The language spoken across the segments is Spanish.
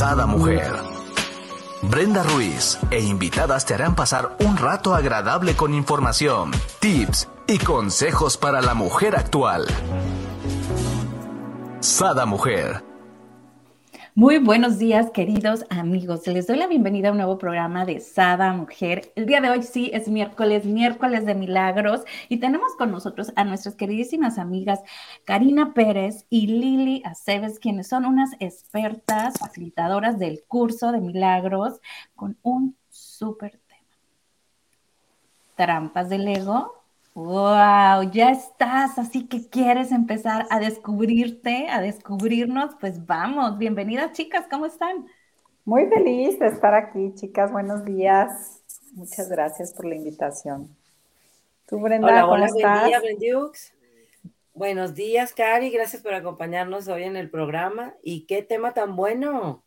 Sada Mujer. Brenda Ruiz e invitadas te harán pasar un rato agradable con información, tips y consejos para la mujer actual. Sada Mujer muy buenos días, queridos amigos. Les doy la bienvenida a un nuevo programa de Sada Mujer. El día de hoy sí es miércoles, miércoles de milagros, y tenemos con nosotros a nuestras queridísimas amigas Karina Pérez y Lili Aceves, quienes son unas expertas facilitadoras del curso de milagros con un súper tema. Trampas del ego Wow, ya estás, así que quieres empezar a descubrirte, a descubrirnos, pues vamos, bienvenidas chicas, ¿cómo están? Muy feliz de estar aquí, chicas, buenos días. Muchas gracias por la invitación. ¿Tú, Brenda, hola, cómo hola, estás? Buen día, Buenos días, Cari, gracias por acompañarnos hoy en el programa. ¿Y qué tema tan bueno?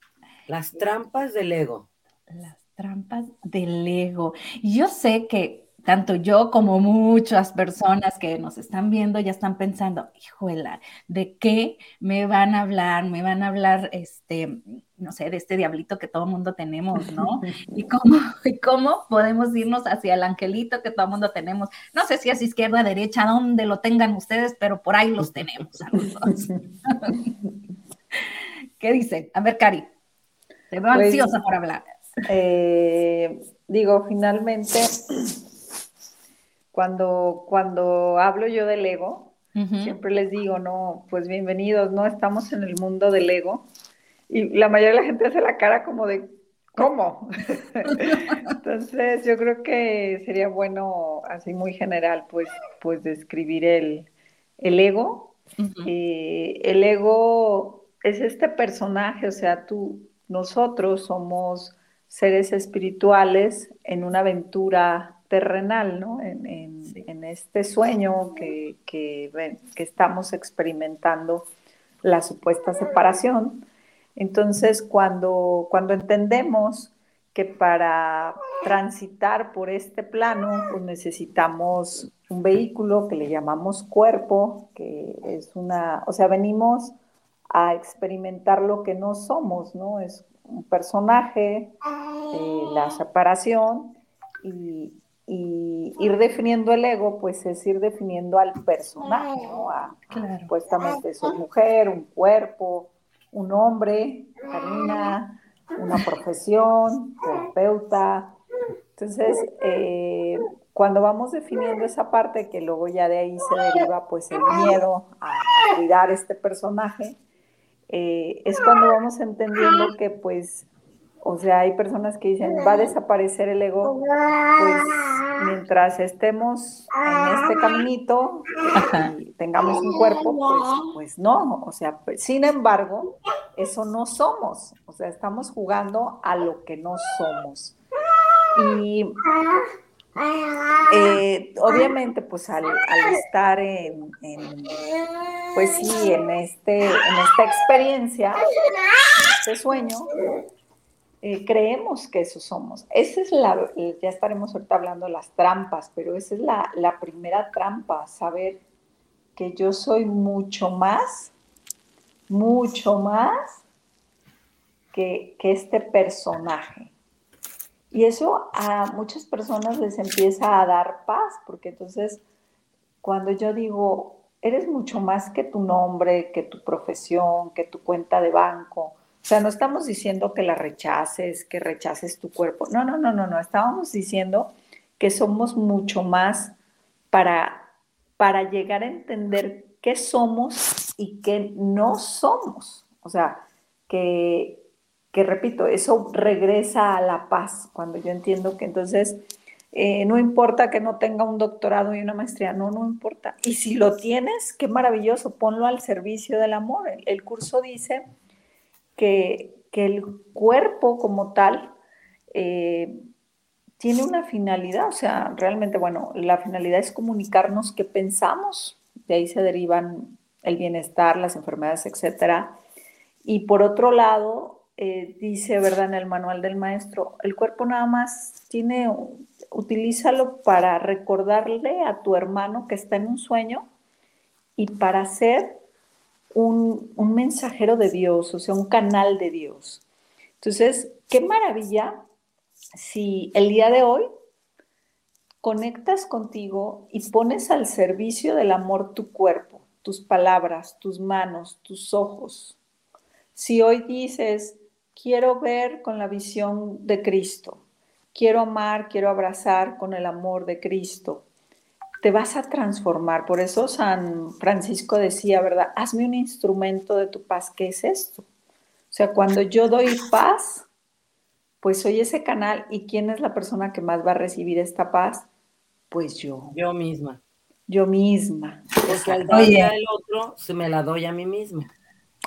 Las trampas del ego. Las trampas del ego. Yo sé que tanto yo como muchas personas que nos están viendo ya están pensando, hijuela, ¿de qué me van a hablar? Me van a hablar, este, no sé, de este diablito que todo mundo tenemos, ¿no? ¿Y cómo, y cómo podemos irnos hacia el angelito que todo mundo tenemos? No sé si es izquierda, derecha, donde lo tengan ustedes, pero por ahí los tenemos a ¿Qué dicen? A ver, Cari, te veo pues, ansiosa por hablar. Eh, digo, finalmente cuando, cuando hablo yo del ego, siempre les digo, no, pues bienvenidos, no estamos en el mundo del ego. Y la mayoría de la gente hace la cara como de, ¿cómo? Entonces, yo creo que sería bueno, así muy general, pues, pues describir el, el ego. y el ego es este personaje, o sea, tú, nosotros somos seres espirituales en una aventura terrenal, ¿no? En, este sueño que, que, estamos experimentando la supuesta separación. Entonces, cuando, cuando entendemos que para transitar por este plano, pues necesitamos un vehículo que le llamamos cuerpo, que es una, o sea, venimos a experimentar lo que no somos, ¿no? Es un personaje, eh, la separación, y, y ir definiendo el ego, pues es ir definiendo al personaje, ¿no? Supuestamente soy mujer, un cuerpo, un hombre, Karina, una profesión, terapeuta. Entonces, eh, cuando vamos definiendo esa parte, que luego ya de ahí se deriva pues el miedo a, cuidar este personaje, eh, es cuando vamos entendiendo que pues o sea, hay personas que dicen, va a desaparecer el ego, pues mientras estemos en este caminito y tengamos un cuerpo, pues, pues no, o sea, pues, sin embargo, eso no somos, o sea, estamos jugando a lo que no somos. Y eh, obviamente, pues al, estar en, pues sí, en, este, en esta experiencia, este sueño, eh, creemos que eso somos. Esa es la, ya estaremos ahorita hablando de las trampas, pero esa es la, la primera trampa, saber que yo soy mucho más, mucho más que, que este personaje. Y eso a muchas personas les empieza a dar paz, porque entonces cuando yo digo, eres mucho más que tu nombre, que tu profesión, que tu cuenta de banco, o sea, no estamos diciendo que la rechaces, que rechaces tu cuerpo. No, no, no, no, no. Estábamos diciendo que somos mucho más para, para llegar a entender qué somos y qué no somos. O sea, que, que repito, eso regresa a la paz cuando yo entiendo que entonces eh, no importa que no tenga un doctorado y una maestría, no, no importa. Y si lo tienes, qué maravilloso, ponlo al servicio del amor. el curso dice que, el cuerpo como tal eh, tiene una finalidad, o sea, realmente, bueno, la finalidad es comunicarnos qué pensamos, de ahí se derivan el bienestar, las enfermedades, etc. Y por otro lado, eh, dice, ¿verdad? En el manual del maestro, el cuerpo nada más tiene, utilízalo para recordarle a tu hermano que está en un sueño y para ser un, mensajero de Dios, o sea, un canal de Dios. Entonces, qué maravilla si el día de hoy conectas contigo y pones al servicio del amor tu cuerpo, tus palabras, tus manos, tus ojos. Si hoy dices, quiero ver con la visión de Cristo, quiero amar, quiero abrazar con el amor de Cristo, te vas a transformar. Por eso San Francisco decía, ¿verdad? Hazme un instrumento de tu paz. ¿Qué es esto? O sea, cuando yo doy paz, pues soy ese canal. ¿Y quién es la persona que más va a recibir esta paz? Pues yo. Yo misma. Yo misma. Porque al darle al otro, se me la doy a mí misma.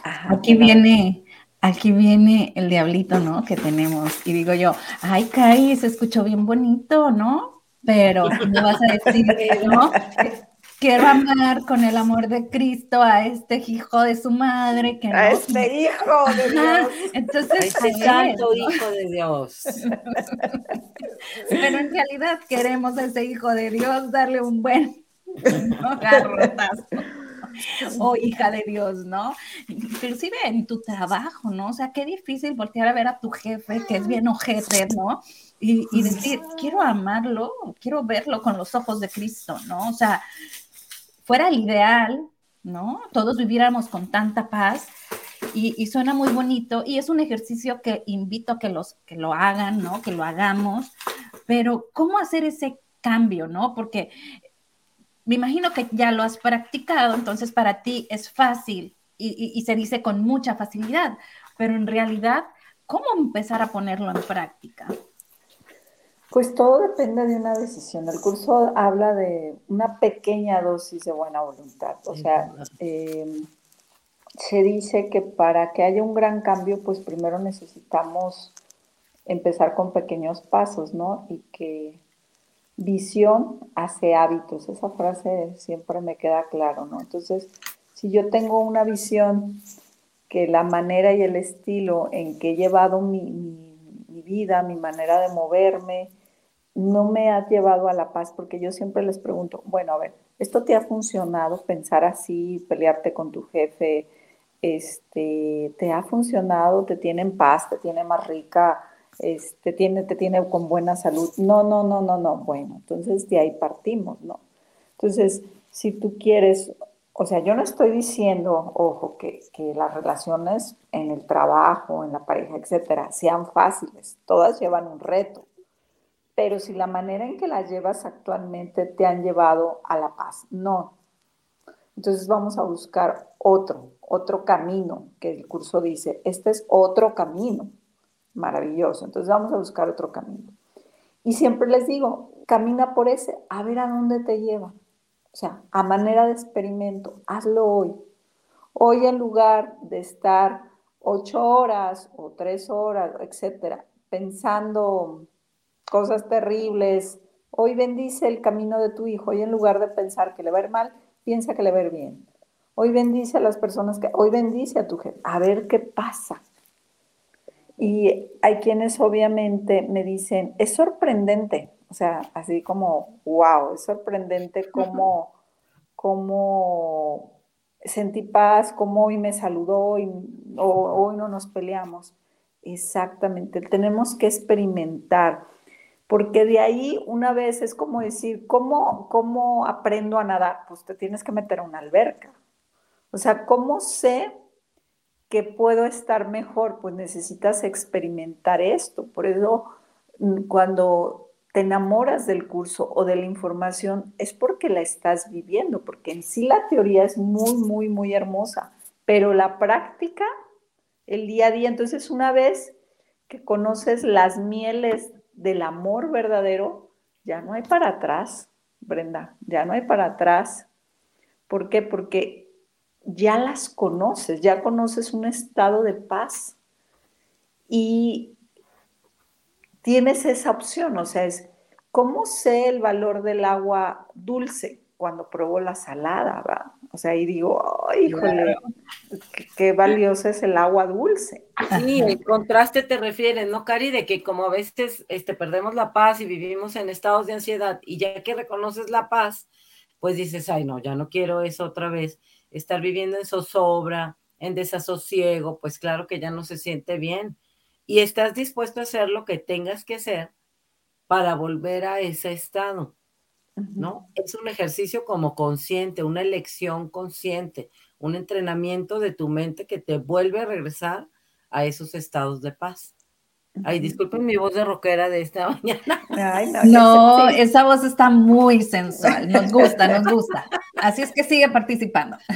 aquí viene, aquí viene el diablito, ¿no? Que tenemos. Y digo yo, ay, Kai, se escuchó bien bonito, ¿no? Pero no vas a decir, ¿no? quiero amar con el amor de Cristo a este hijo de su madre. Que a este hijo de Dios. Entonces, a este santo hijo de Dios. Pero en realidad queremos a ese hijo de Dios darle un buen garrotazo. o hija de Dios, ¿no? Inclusive en tu trabajo, ¿no? O sea, qué difícil voltear a ver a tu jefe, que es bien ojete, ¿no? Y, y decir, quiero amarlo, quiero verlo con los ojos de Cristo, ¿no? O sea, fuera el ideal, ¿no? Todos viviéramos con tanta paz y, suena muy bonito y es un ejercicio que invito a que, los, que lo hagan, ¿no? Que lo hagamos, pero ¿cómo hacer ese cambio, ¿no? Porque me imagino que ya lo has practicado, entonces para ti es fácil y, y se dice con mucha facilidad, pero en realidad, ¿cómo empezar a ponerlo en práctica? Pues todo depende de una decisión. El curso habla de una pequeña dosis de buena voluntad. O sea, em, se dice que para que haya un gran cambio, pues primero necesitamos empezar con pequeños pasos, ¿no? Y que visión hace hábitos. Esa frase siempre me queda claro, ¿no? Entonces, si yo tengo una visión que la manera y el estilo en que he llevado mi mi vida, mi manera de moverme, no me ha llevado a la paz, porque yo siempre les pregunto, bueno, a ver, ¿esto te ha funcionado pensar así, pelearte con tu jefe? Este, ¿Te ha funcionado? ¿Te tiene en paz? ¿Te tiene más rica? Este, tiene, ¿Te tiene con buena salud? No, no, no, no, no. Bueno, entonces de ahí partimos, ¿no? Entonces, si tú quieres o sea, yo no estoy diciendo, ojo, que, las relaciones en el trabajo, en la pareja, etcétera, sean fáciles. Todas llevan un reto. Pero si la manera en que las llevas actualmente te han llevado a la paz, no. Entonces vamos a buscar otro, otro camino, que el curso dice, este es otro camino. Maravilloso. Entonces vamos a buscar otro camino. Y siempre les digo, camina por ese, a ver a dónde te lleva. O sea, a manera de experimento, hazlo hoy. Hoy en lugar de estar ocho horas o tres horas, etcétera, pensando cosas terribles, hoy bendice el camino de tu hijo. Hoy en lugar de pensar que le va a ir mal, piensa que le va a ir bien. Hoy bendice a las personas que, hoy bendice a tu jefe. A ver qué pasa. Y hay quienes obviamente me dicen, es sorprendente, o sea, así como, wow, es sorprendente cómo, cómo sentí paz, cómo hoy me saludó y, o, hoy no nos peleamos. Exactamente, tenemos que experimentar, porque de ahí una vez es como decir, ¿cómo, ¿cómo aprendo a nadar? Pues te tienes que meter a una alberca. O sea, ¿cómo sé que puedo estar mejor? Pues necesitas experimentar esto. Por eso mm, cuando te enamoras del curso o de la información es porque la estás viviendo, porque en sí la teoría es muy, muy, muy hermosa, pero la práctica, el día a día, entonces una vez que conoces las mieles del amor verdadero, ya no hay para atrás, Brenda, ya no hay para atrás. ¿Por qué? Porque ya las conoces, ya conoces un estado de paz y tienes esa opción, o sea, es, ¿cómo sé el valor del agua dulce cuando pruebo la salada, ¿verdad? O sea, ahí digo, ¡ay, híjole, qué, valiosa es el agua dulce! Sí, el contraste te refieres, ¿no, Cari? De que como a veces este, perdemos la paz y vivimos en estados de ansiedad y ya que reconoces la paz, pues dices, ay, no, ya no quiero eso otra vez, estar viviendo en zozobra, en desasosiego, pues claro que ya no se siente bien y estás dispuesto a hacer lo que tengas que hacer para volver a ese estado. ¿No? Es un ejercicio como consciente, una elección consciente, un entrenamiento de tu mente que te vuelve a regresar a esos estados de paz. Ay, disculpen mi voz de rockera de esta mañana. no, esa voz está muy sensual, nos gusta, nos gusta. Así es que sigue participando.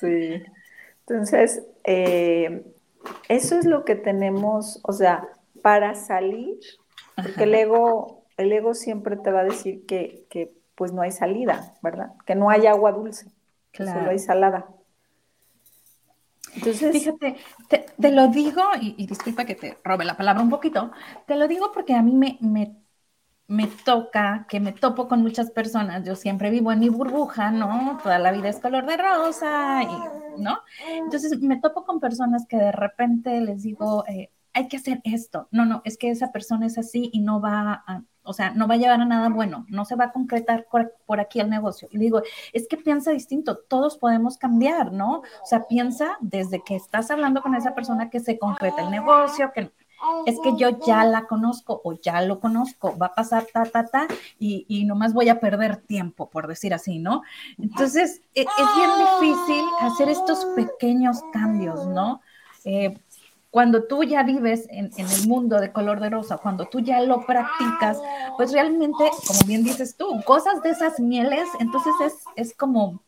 Sí. Entonces, eh, eso es lo que tenemos, o sea, para salir, porque el ego, el ego siempre te va a decir que, que pues no hay salida, ¿verdad? Que no hay agua dulce, solo hay salada. Entonces, fíjate, te, lo digo, y, disculpa que te robe la palabra un poquito, te lo digo porque a mí me, me, me, toca, que me topo con muchas personas, yo siempre vivo en mi burbuja, ¿no? Toda la vida es color de rosa, y, ¿no? Entonces me topo con personas que de repente les digo, eh, hay que hacer esto, no, no, es que esa persona es así y no va a, o sea, no va a llevar a nada bueno, no se va a concretar por, aquí el negocio. Y digo, es que piensa distinto, todos podemos cambiar, ¿no? O sea, piensa desde que estás hablando con esa persona que se concreta el negocio, que es que yo ya la conozco o ya lo conozco, va a pasar ta, ta, ta, y, y nomás voy a perder tiempo, por decir así, ¿no? Entonces, e, es, bien difícil hacer estos pequeños cambios, ¿no? Eh, cuando tú ya vives en, el mundo de color de rosa, cuando tú ya lo practicas, pues realmente, como bien dices tú, cosas de esas mieles, entonces es, es como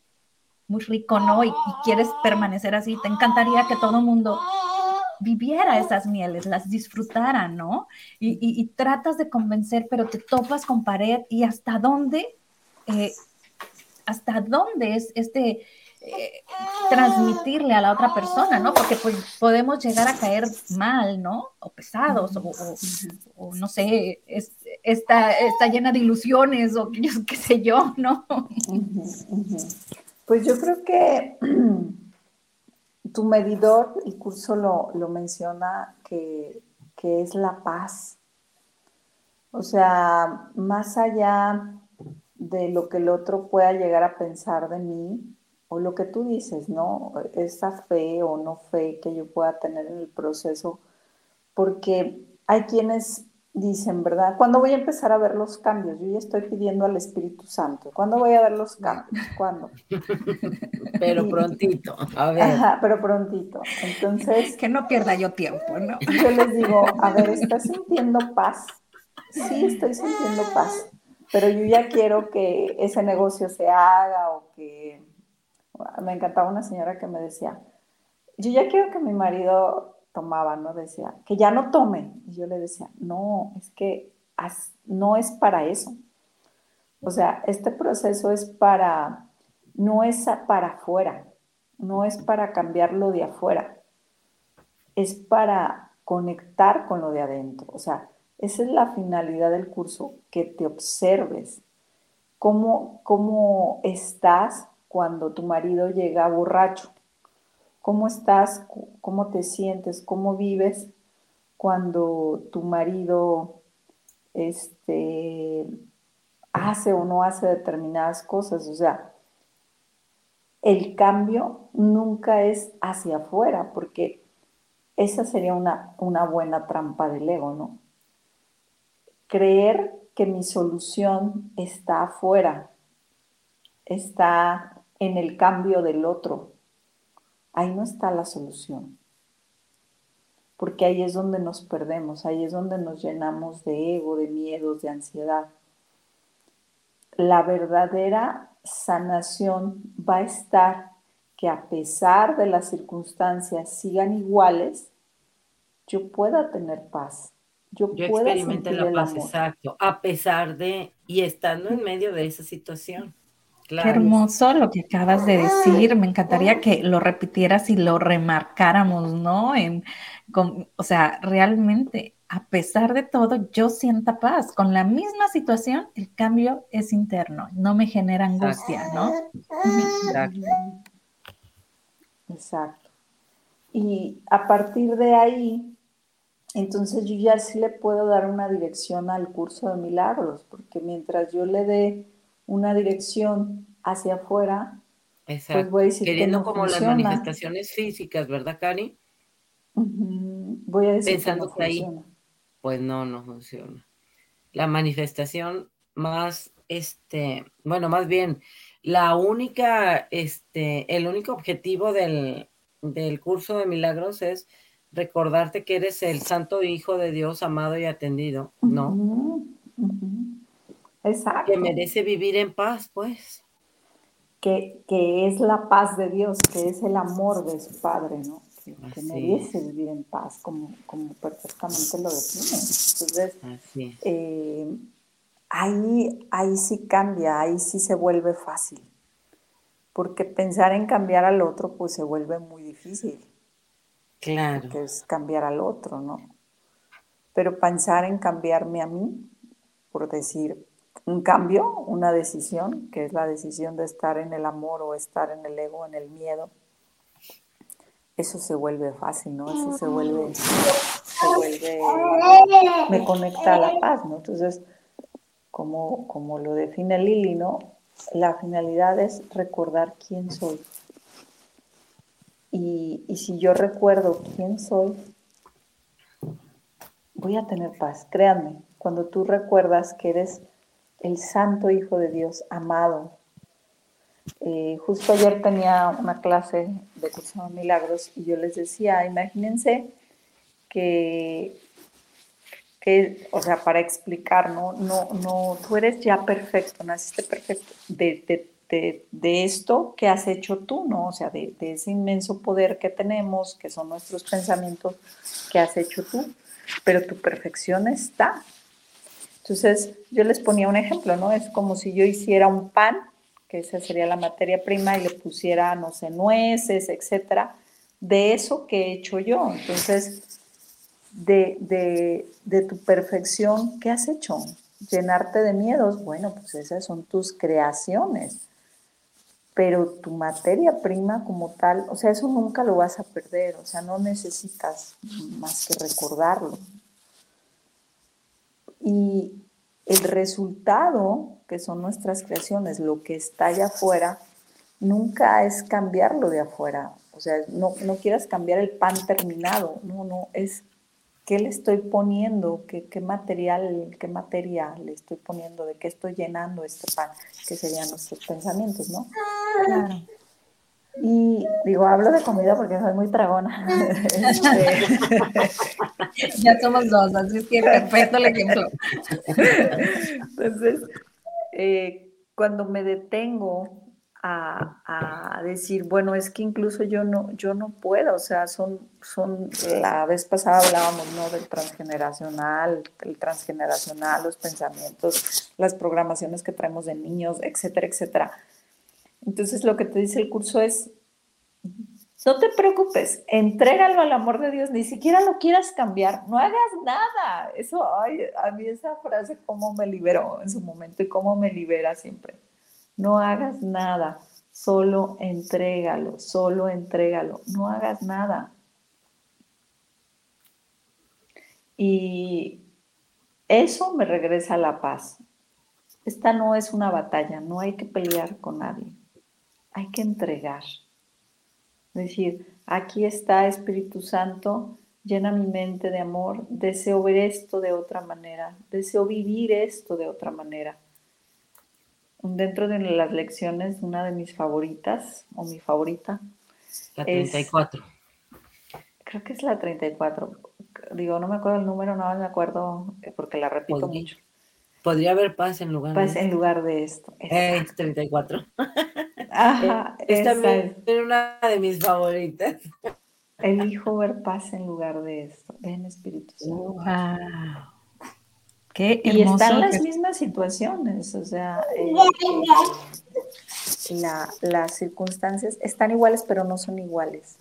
muy rico, ¿no? Y, quieres permanecer así, te encantaría que todo el mundo viviera esas mieles, las disfrutara, ¿no? Y, tratas de convencer, pero te topas con pared y hasta dónde, eh, hasta dónde es este eh, transmitirle a la otra persona, ¿no? Porque pues podemos llegar a caer mal, ¿no? O pesados, o, no sé, está, está, llena de ilusiones, o qué sé yo, ¿no? Pues yo creo que tu medidor, el curso lo, menciona, que, que es la paz. O sea, más allá de lo que el otro pueda llegar a pensar de mí, o lo que tú dices, ¿no? Esa fe o no fe que yo pueda tener en el proceso, porque hay quienes dicen, ¿verdad? ¿Cuándo voy a empezar a ver los cambios? Yo ya estoy pidiendo al Espíritu Santo. ¿Cuándo voy a ver los cambios? ¿Cuándo? Pero prontito, a ver. Ajá, pero prontito. Entonces... Que no pierda yo tiempo, ¿no? Yo les digo, a ver, ¿estás sintiendo paz? Sí, estoy sintiendo paz, pero yo ya quiero que ese negocio se haga o me encantaba una señora que me decía, yo ya quiero que mi marido tomaba, ¿no? Decía, que ya no tome. Y yo le decía, no, es que no es para eso. O sea, este proceso es para, no es para afuera, no es para cambiar lo de afuera, es para conectar con lo de adentro. O sea, esa es la finalidad del curso, que te observes cómo, cómo estás cuando tu marido llega borracho? ¿Cómo estás? ¿Cómo te sientes? ¿Cómo vives cuando tu marido este, hace o no hace determinadas cosas? O sea, el cambio nunca es hacia afuera, porque esa sería una, una buena trampa del ego, ¿no? Creer que mi solución está afuera, está en el cambio del otro. Ahí no está la solución. Porque ahí es donde nos perdemos, ahí es donde nos llenamos de ego, de miedos, de ansiedad. La verdadera sanación va a estar que a pesar de las circunstancias sigan iguales, yo pueda tener paz. Yo, pueda sentir la paz, exacto, a pesar de y estando en medio de esa situación. Qué hermoso lo que acabas de decir. Me encantaría que lo repitieras y lo remarcáramos, ¿no? En, o sea, realmente, a pesar de todo, yo sienta paz. Con la misma situación, el cambio es interno, no me genera angustia, ¿no? Exacto. Exacto. Y a partir de ahí, entonces yo ya sí le puedo dar una dirección al curso de milagros, porque mientras yo le dé una dirección hacia afuera, pues voy a decir Queriendo como las manifestaciones físicas, ¿verdad, Cari? Voy a decir pensando que, ahí, pues no, no funciona. La manifestación más, este, bueno, más bien, la única, este, el único objetivo del, del curso de milagros es recordarte que eres el santo hijo de Dios amado y atendido, ¿no? Exacto. Que merece vivir en paz, pues. Que, que, es la paz de Dios, que es el amor de su Padre, ¿no? Que, merece vivir en paz, como, como perfectamente lo define. Entonces, eh, ahí, ahí sí cambia, ahí sí se vuelve fácil. Porque pensar en cambiar al otro, pues se vuelve muy difícil. Claro. Que es cambiar al otro, ¿no? Pero pensar en cambiarme a mí, por decir, un cambio, una decisión, que es la decisión de estar en el amor o estar en el ego, en el miedo, eso se vuelve fácil, ¿no? Eso se vuelve, se vuelve, me conecta a la paz, ¿no? Entonces, como, como lo define Lili, ¿no? La finalidad es recordar quién soy. Y, y si yo recuerdo quién soy, voy a tener paz. Créanme, cuando tú recuerdas que eres el santo Hijo de Dios, amado. Eh, justo ayer tenía una clase de curso de milagros y yo les decía, imagínense que, que, o sea, para explicar, ¿no? No, no, tú eres ya perfecto, naciste perfecto de, de, de, esto que has hecho tú, ¿no? O sea, de, de ese inmenso poder que tenemos, que son nuestros pensamientos, que has hecho tú, pero tu perfección está, entonces, yo les ponía un ejemplo, ¿no? Es como si yo hiciera un pan, que esa sería la materia prima, y le pusiera, no sé, nueces, etcétera, de eso que he hecho yo. Entonces, de, de, de tu perfección, ¿qué has hecho? Llenarte de miedos, bueno, pues esas son tus creaciones pero tu materia prima como tal, o sea, eso nunca lo vas a perder, o sea, no necesitas más que recordarlo. Y el resultado, que son nuestras creaciones, lo que está allá afuera, nunca es cambiarlo de afuera. O sea, no, no quieras cambiar el pan terminado, no, no, es qué le estoy poniendo, qué, qué material, qué materia le estoy poniendo, de qué estoy llenando este pan, que serían nuestros pensamientos, ¿no? Claro. Y digo, hablo de comida porque soy muy tragona. Este, ya somos dos, así es que perfecto el ejemplo. Entonces, eh, cuando me detengo a, a, decir, bueno, es que incluso yo no, yo no puedo, o sea, son, son, la vez pasada hablábamos, ¿no? Del transgeneracional, el transgeneracional, los pensamientos, las programaciones que traemos de niños, etcétera, etcétera entonces lo que te dice el curso es, no te preocupes, entrégalo al amor de Dios, ni siquiera lo quieras cambiar, no hagas nada. Eso, ay, a mí esa frase cómo me liberó en su momento y cómo me libera siempre. No hagas nada, solo entrégalo, solo entrégalo, no hagas nada. Y eso me regresa a la paz. Esta no es una batalla, no hay que pelear con nadie hay que entregar. Es decir, aquí está Espíritu Santo, llena mi mente de amor, deseo ver esto de otra manera, deseo vivir esto de otra manera. Dentro de las lecciones, una de mis favoritas, o mi favorita, la 34. creo que es la 34. Digo, no me acuerdo el número, no me acuerdo eh, porque la repito mucho. Podría haber paz en lugar de en lugar de esto. Es 34. Ajá, es también una de mis favoritas. Elijo ver paz en lugar de esto. Ven, Espíritu Santo. Qué y están las mismas situaciones, o sea, eh, las circunstancias están iguales, pero no son iguales.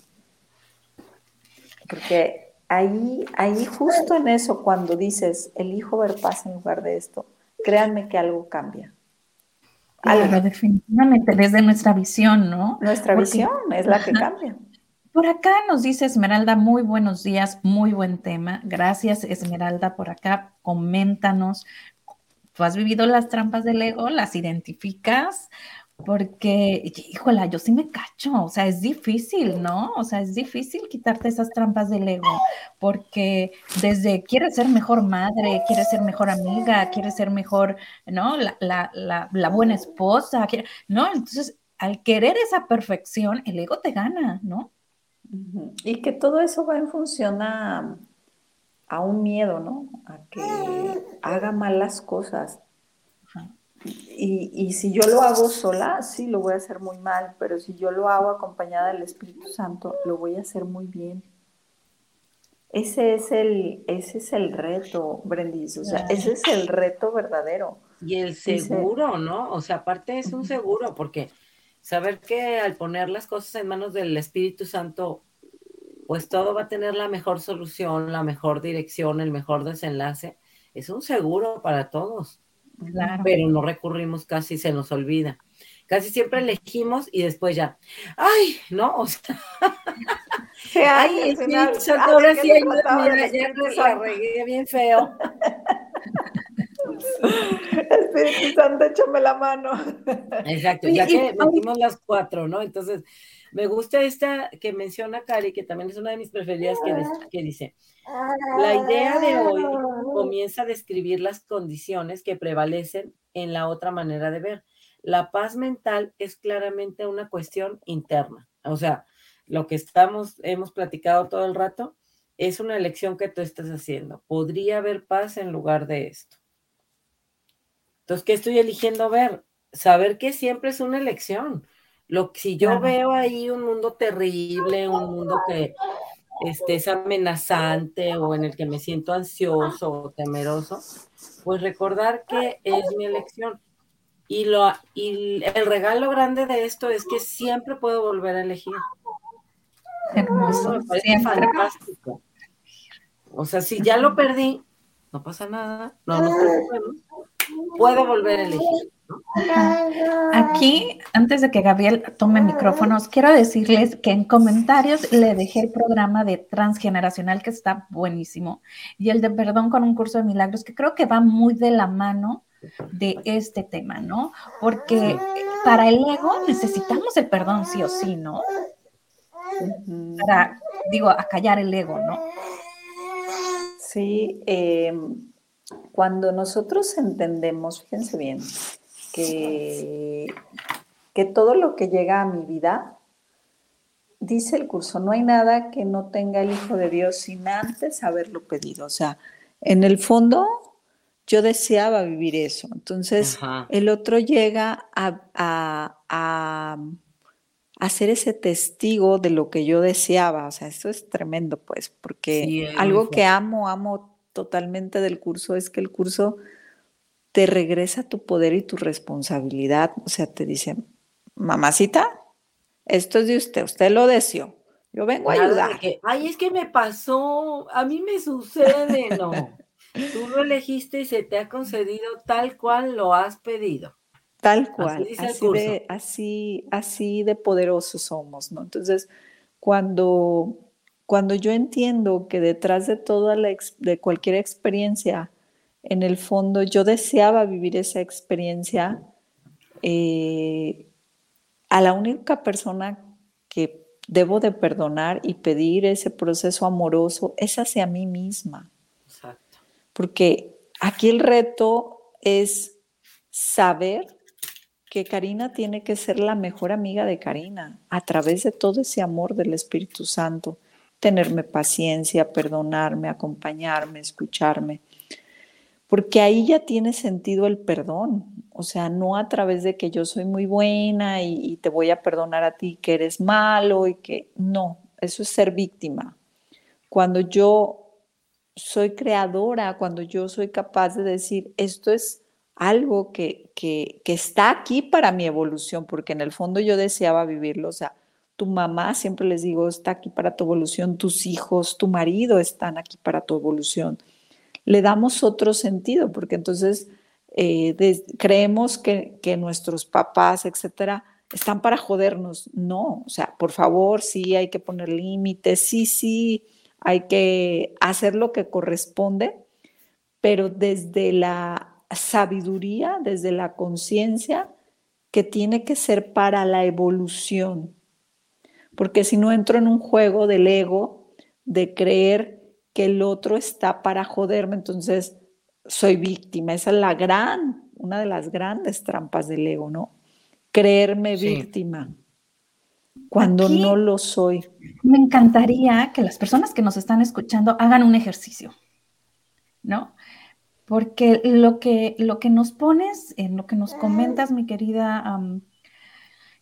Porque ahí, ahí justo en eso, cuando dices, elijo ver paz en lugar de esto, créanme que algo cambia. Algo. definitivamente, desde nuestra visión, ¿no? Nuestra visión es la que cambia. Por acá nos dice Esmeralda, muy buenos días, muy buen tema. Gracias, Esmeralda, por acá. Coméntanos, ¿tú has vivido las trampas del ego? ¿Las identificas? Porque, híjola, yo sí me cacho, o sea, es difícil, ¿no? O sea, es difícil quitarte esas trampas del ego, porque desde quieres ser mejor madre, quieres ser mejor amiga, quieres ser mejor, ¿no? La, buena esposa, ¿no? Entonces, al querer esa perfección, el ego te gana, ¿no? Y que todo eso va en función a, a un miedo, ¿no? A que haga malas cosas y, si yo lo hago sola, sí, lo voy a hacer muy mal, pero si yo lo hago acompañada del Espíritu Santo, lo voy a hacer muy bien. Ese es el, ese es el reto, Brendis, o sea, ese es el reto verdadero. Y el seguro, ¿no? O sea, aparte es un seguro, porque saber que al poner las cosas en manos del Espíritu Santo, pues todo va a tener la mejor solución, la mejor dirección, el mejor desenlace, es un seguro para todos pero no recurrimos casi, se nos olvida. Casi siempre elegimos y después ya, ay, no, o sea, ay, ahora sí, mira, ya la regué bien feo. Espíritu Santo, échame la mano. Exacto, ya que metimos las cuatro, ¿no? Entonces, me gusta esta que menciona Cari, que también es una de mis preferidas, que, dice, la idea de hoy comienza a describir las condiciones que prevalecen en la otra manera de ver. La paz mental es claramente una cuestión interna. O sea, lo que estamos, hemos platicado todo el rato, es una elección que tú estás haciendo. Podría haber paz en lugar de esto. Entonces, ¿qué estoy eligiendo ver? Saber que siempre es una elección. Lo, si yo veo ahí un mundo terrible, un mundo que este, es amenazante o en el que me siento ansioso o temeroso, pues recordar que es mi elección. Y, lo, y el regalo grande de esto es que siempre puedo volver a elegir. Hermoso. fantástico. O sea, si ya lo perdí, no pasa nada, no nos preocupemos, puedo volver a elegir. Aquí, antes de que Gabriel tome micrófonos, quiero decirles que en comentarios le dejé el programa de transgeneracional que está buenísimo y el de perdón con un curso de milagros que creo que va muy de la mano de este tema, ¿no? Porque para el ego necesitamos el perdón sí o sí, ¿no? Para, digo, acallar el ego, ¿no? Sí, eh, cuando nosotros entendemos, fíjense bien, que, que todo lo que llega a mi vida, dice el curso, no hay nada que no tenga el Hijo de Dios sin antes haberlo pedido. O sea, en el fondo yo deseaba vivir eso. Entonces, el otro llega a, a, a, ser ese testigo de lo que yo deseaba. O sea, eso es tremendo, pues, porque algo que amo, amo totalmente del curso es que el curso te regresa tu poder y tu responsabilidad. O sea, te dice, mamacita, esto es de usted, usted lo deseó. Yo vengo a ayudar. Ay, es que me pasó, a mí me sucede, no. Tú lo elegiste y se te ha concedido tal cual lo has pedido. Tal cual, así, de, así, así de poderosos somos, ¿no? Entonces, cuando, cuando yo entiendo que detrás de toda la, de cualquier experiencia en el fondo yo deseaba vivir esa experiencia. Eh, a la única persona que debo de perdonar y pedir ese proceso amoroso es hacia mí misma. Exacto. Porque aquí el reto es saber que Karina tiene que ser la mejor amiga de Karina a través de todo ese amor del Espíritu Santo, tenerme paciencia, perdonarme, acompañarme, escucharme porque ahí ya tiene sentido el perdón, o sea, no a través de que yo soy muy buena y, te voy a perdonar a ti que eres malo y que no, eso es ser víctima. Cuando yo soy creadora, cuando yo soy capaz de decir, esto es algo que, que, que está aquí para mi evolución, porque en el fondo yo deseaba vivirlo, o sea, tu mamá, siempre les digo, está aquí para tu evolución, tus hijos, tu marido están aquí para tu evolución le damos otro sentido, porque entonces eh, creemos que, nuestros papás, etcétera, están para jodernos. No, o sea, por favor, sí hay que poner límites, sí, sí, hay que hacer lo que corresponde, pero desde la sabiduría, desde la conciencia que tiene que ser para la evolución. Porque si no entro en un juego del ego, de creer que el otro está para joderme, entonces soy víctima. Esa es la gran, una de las grandes trampas del ego, ¿no? Creerme víctima cuando no lo soy. Me encantaría que las personas que nos están escuchando hagan un ejercicio, ¿no? Porque lo que, lo que nos pones, en lo que nos comentas, mi querida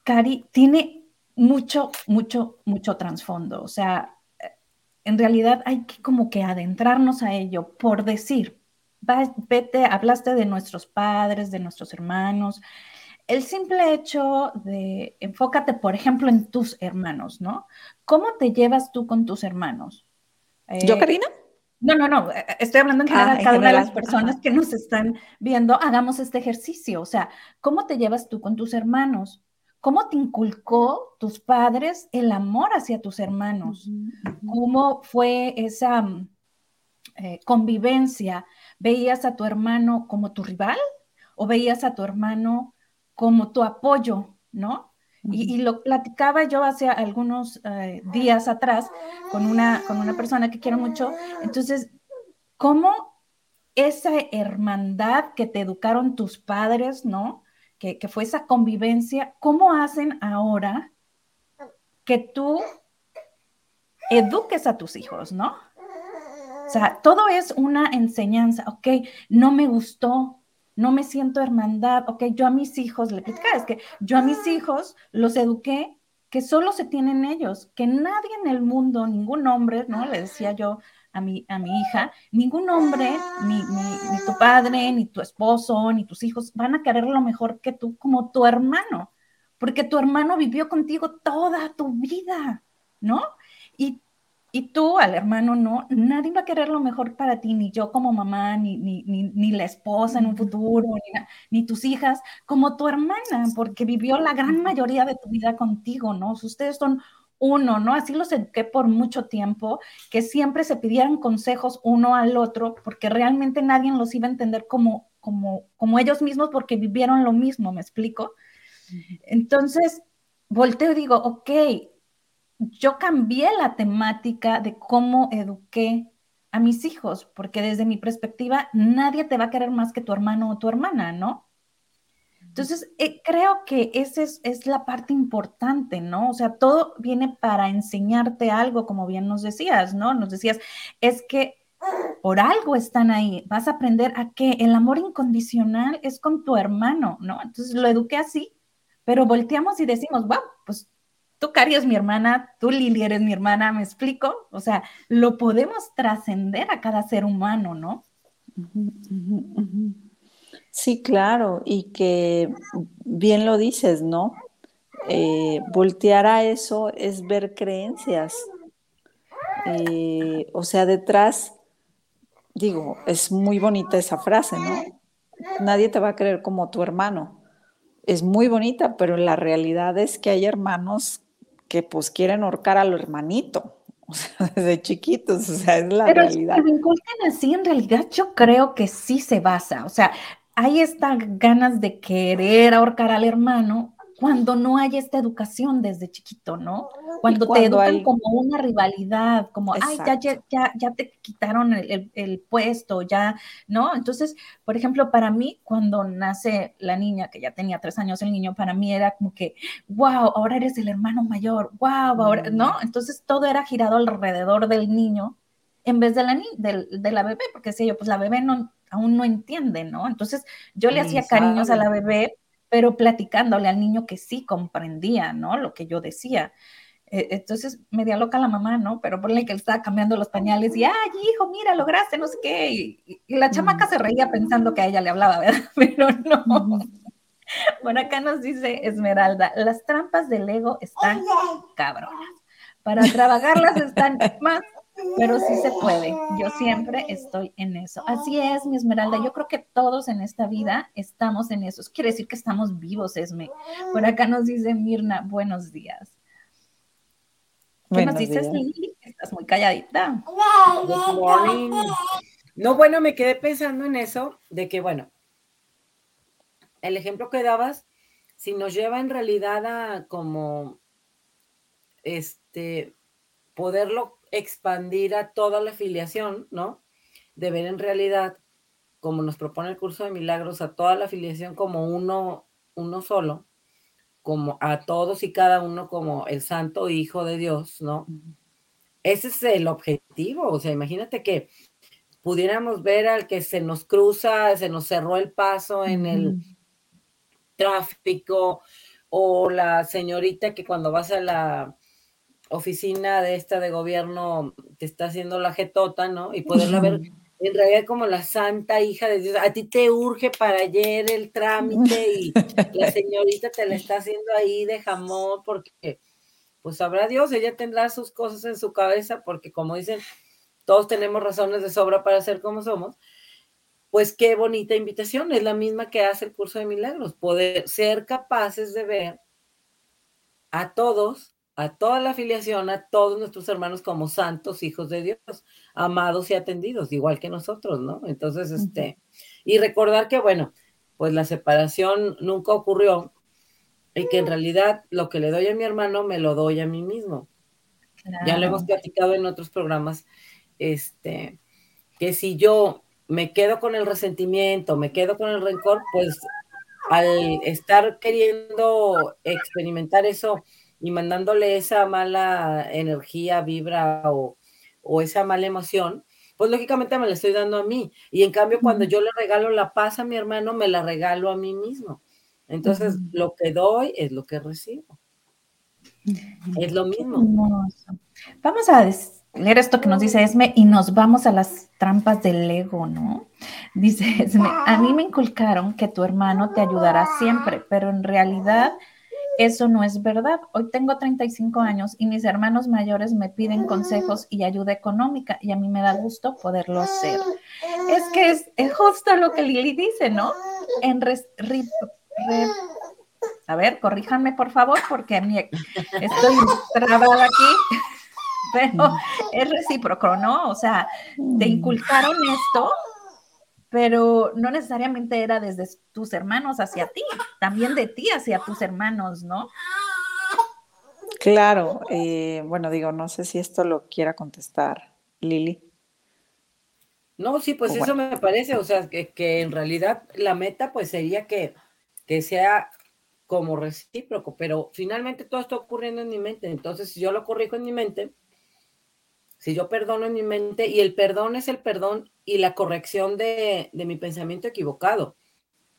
Cari, tiene mucho, mucho, mucho trasfondo. O sea, en realidad hay que como que adentrarnos a ello por decir, vete, hablaste de nuestros padres, de nuestros hermanos, el simple hecho de enfócate, por ejemplo, en tus hermanos, ¿no? ¿Cómo te llevas tú con tus hermanos? ¿Yo, eh, Karina? No, no, no, eh, estoy hablando en ah, general, cada una de las personas que nos están viendo, hagamos este ejercicio, o sea, ¿cómo te llevas tú con tus hermanos? ¿Cómo te inculcó tus padres el amor hacia tus hermanos? ¿Cómo fue esa mm, eh, convivencia? ¿Veías a tu hermano como tu rival o veías a tu hermano como tu apoyo, ¿no? y, lo platicaba yo hace algunos eh, días atrás con una, con una persona que quiero mucho. Entonces, ¿cómo esa hermandad que te educaron tus padres, ¿no? Que, fue esa convivencia, ¿cómo hacen ahora que tú eduques a tus hijos, ¿no? O sea, todo es una enseñanza, ok, no me gustó, no me siento hermandad, ok, yo a mis hijos, le es que yo a mis hijos los eduqué que solo se tienen ellos, que nadie en el mundo, ningún hombre, ¿no? Le decía yo a mi, a mi hija, ningún hombre, ni, ni, tu padre, ni tu esposo, ni tus hijos van a querer lo mejor que tú como tu hermano, porque tu hermano vivió contigo toda tu vida, ¿no? Y y tú al hermano no, nadie va a querer lo mejor para ti, ni yo como mamá, ni, ni, ni, la esposa en un futuro, ni, tus hijas, como tu hermana, porque vivió la gran mayoría de tu vida contigo, ¿no? Ustedes son uno, ¿no? Así los eduqué por mucho tiempo, que siempre se pidieran consejos uno al otro, porque realmente nadie los iba a entender como, como, como ellos mismos, porque vivieron lo mismo, ¿me explico? Entonces, volteo y digo, ok, yo cambié la temática de cómo eduqué a mis hijos, porque desde mi perspectiva nadie te va a querer más que tu hermano o tu hermana, ¿no? Entonces, eh, creo que esa es, es, la parte importante, ¿no? O sea, todo viene para enseñarte algo, como bien nos decías, ¿no? Nos decías, es que por algo están ahí, vas a aprender a que el amor incondicional es con tu hermano, ¿no? Entonces, lo eduqué así, pero volteamos y decimos, wow, pues tú, Cari, es mi hermana, tú, Lili, eres mi hermana, ¿me explico? O sea, lo podemos trascender a cada ser humano, ¿no? Sí, claro, y que bien lo dices, ¿no? Eh, voltear a eso es ver creencias. Eh, o sea, detrás, digo, es muy bonita esa frase, ¿no? Nadie te va a creer como tu hermano. Es muy bonita, pero la realidad es que hay hermanos que pues quieren ahorcar a lo hermanito, o sea, desde chiquitos, o sea, es la Pero realidad. Pero así, en realidad yo creo que sí se basa, o sea, hay estas ganas de querer ahorcar al hermano, cuando no hay esta educación desde chiquito, ¿no? Cuando, te educan como una rivalidad, como, ay, ya, ya, ya, te quitaron el, puesto, ya, ¿no? Entonces, por ejemplo, para mí, cuando nace la niña, que ya tenía tres años el niño, para mí era como que, wow, ahora eres el hermano mayor, wow, ahora, ¿no? Mm. Entonces todo era girado alrededor del niño en vez de la, de, de la bebé, porque si yo, pues la bebé no, aún no entiende, ¿no? Entonces yo le hacía cariños a la bebé, pero platicándole al niño que sí comprendía, ¿no? Lo que yo decía. E, entonces, media loca la mamá, ¿no? Pero ponle que él estaba cambiando los pañales y, ay, hijo, mira, lograste, no sé qué. Y, la chamaca se reía pensando que a ella le hablaba, ¿verdad? Pero no. Bueno, acá nos dice Esmeralda, las trampas del ego están cabronas. Para trabajarlas están más pero sí se puede. Yo siempre estoy en eso. Así es, mi Esmeralda. Yo creo que todos en esta vida estamos en eso. Quiere decir que estamos vivos, Esme. Por acá nos dice Mirna, buenos días. ¿Qué nos dices, Lili? Estás muy calladita. No, bueno, me quedé pensando en eso, de que, bueno, el ejemplo que dabas si nos lleva en realidad a como este poderlo expandir a toda la afiliación, ¿no? De ver en realidad, como nos propone el curso de milagros, a toda la afiliación como uno, uno solo, como a todos y cada uno como el santo hijo de Dios, ¿no? Ese es el objetivo, o sea, imagínate que pudiéramos ver al que se nos cruza, se nos cerró el paso en el tráfico, o la señorita que cuando vas a la oficina de esta de gobierno te está haciendo la jetota, ¿no? Y poderla ver en realidad como la santa hija de Dios. A ti te urge para ayer el trámite y la señorita te la está haciendo ahí de jamón porque, pues sabrá Dios, ella tendrá sus cosas en su cabeza porque como dicen, todos tenemos razones de sobra para ser como somos. Pues qué bonita invitación, es la misma que hace el curso de milagros, poder ser capaces de ver a todos a toda la afiliación, a todos nuestros hermanos como santos hijos de Dios, amados y atendidos, igual que nosotros, ¿no? Entonces, este, y recordar que, bueno, pues la separación nunca ocurrió y que en realidad lo que le doy a mi hermano me lo doy a mí mismo. Ya lo hemos platicado en otros programas, este, que si yo me quedo con el resentimiento, me quedo con el rencor, pues al estar queriendo experimentar eso, y mandándole esa mala energía, vibra o, esa mala emoción, pues lógicamente me la estoy dando a mí. Y en cambio, cuando yo le regalo la paz a mi hermano, me la regalo a mí mismo. Entonces, lo que doy es lo que recibo. Es lo mismo. Vamos a leer esto que nos dice Esme y nos vamos a las trampas del ego, ¿no? Dice Esme, a mí me inculcaron que tu hermano te ayudará siempre, pero en realidad eso no es verdad. Hoy tengo 35 años y mis hermanos mayores me piden consejos y ayuda económica y a mí me da gusto poderlo hacer. Es que es, justo lo que Lili dice, ¿no? En a ver, corríjanme por favor porque estoy trabada aquí, pero es recíproco, ¿no? O sea, te inculcaron esto pero no necesariamente era desde tus hermanos hacia ti, también de ti hacia tus hermanos, ¿no? Claro, eh, bueno, digo, no sé si esto lo quiera contestar Lili. No, sí, pues eso me parece, o sea, que, que, en realidad la meta pues sería que, que sea como recíproco, pero finalmente todo está ocurriendo en mi mente, entonces si yo lo corrijo en mi mente, si yo perdono en mi mente, y el perdón es el perdón y la corrección de, mi pensamiento equivocado.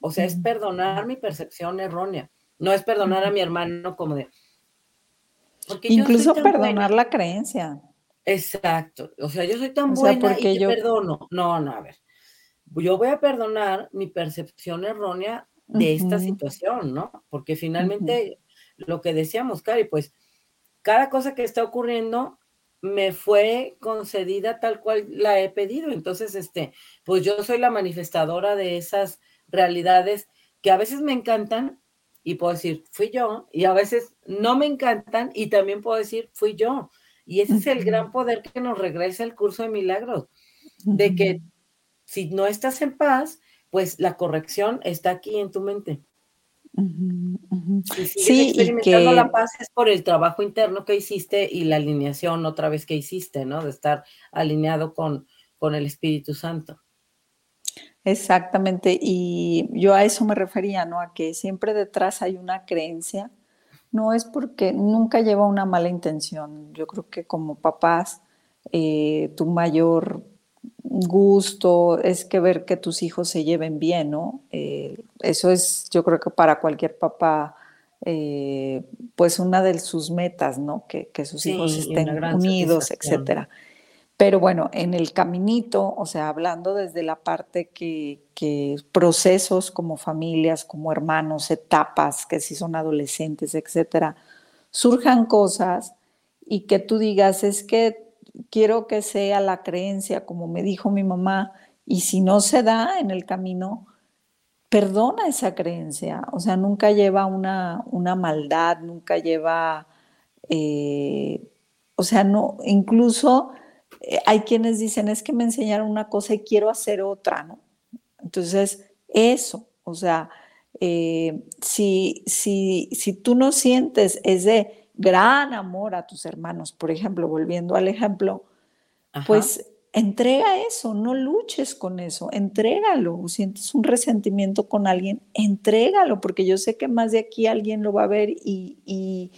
O sea, es perdonar mi percepción errónea. No es perdonar a mi hermano como de... Incluso perdonar la creencia. Exacto. O sea, yo soy tan buena porque y yo perdono. No, no, a ver. Yo voy a perdonar mi percepción errónea de esta situación, ¿no? Porque finalmente, lo que decíamos, Cari, pues cada cosa que está ocurriendo me fue concedida tal cual la he pedido. Entonces, este, pues yo soy la manifestadora de esas realidades que a veces me encantan y puedo decir, fui yo, y a veces no me encantan y también puedo decir, fui yo. Y ese es el gran poder que nos regresa el curso de milagros, de que si no estás en paz, pues la corrección está aquí en tu mente sí, experimentando la paz es por el trabajo interno que hiciste y la alineación otra vez que hiciste, ¿no? De estar alineado con, con el Espíritu Santo. Exactamente, y yo a eso me refería, ¿no? A que siempre detrás hay una creencia, no es porque nunca lleva una mala intención. Yo creo que como papás, eh, tu mayor gusto, es que ver que tus hijos se lleven bien, ¿no? Eh, eso es, yo creo que para cualquier papá, eh, pues una de sus metas, ¿no? Que, sus hijos estén unidos, etcétera. Pero bueno, en el caminito, o sea, hablando desde la parte que, que, procesos como familias, como hermanos, etapas, que si son adolescentes, etcétera, surjan cosas y que tú digas, es que quiero que sea la creencia, como me dijo mi mamá, y si no se da en el camino, perdona esa creencia. O sea, nunca lleva una, una maldad, nunca lleva, eh, o sea, no, incluso eh, hay quienes dicen, es que me enseñaron una cosa y quiero hacer otra, ¿no? Entonces, eso, o sea, Eh, si, si, si tú no sientes ese gran amor a tus hermanos, por ejemplo, volviendo al ejemplo, pues entrega eso, no luches con eso, entrégalo. Sientes un resentimiento con alguien, entrégalo, porque yo sé que más de aquí alguien lo va a ver y, y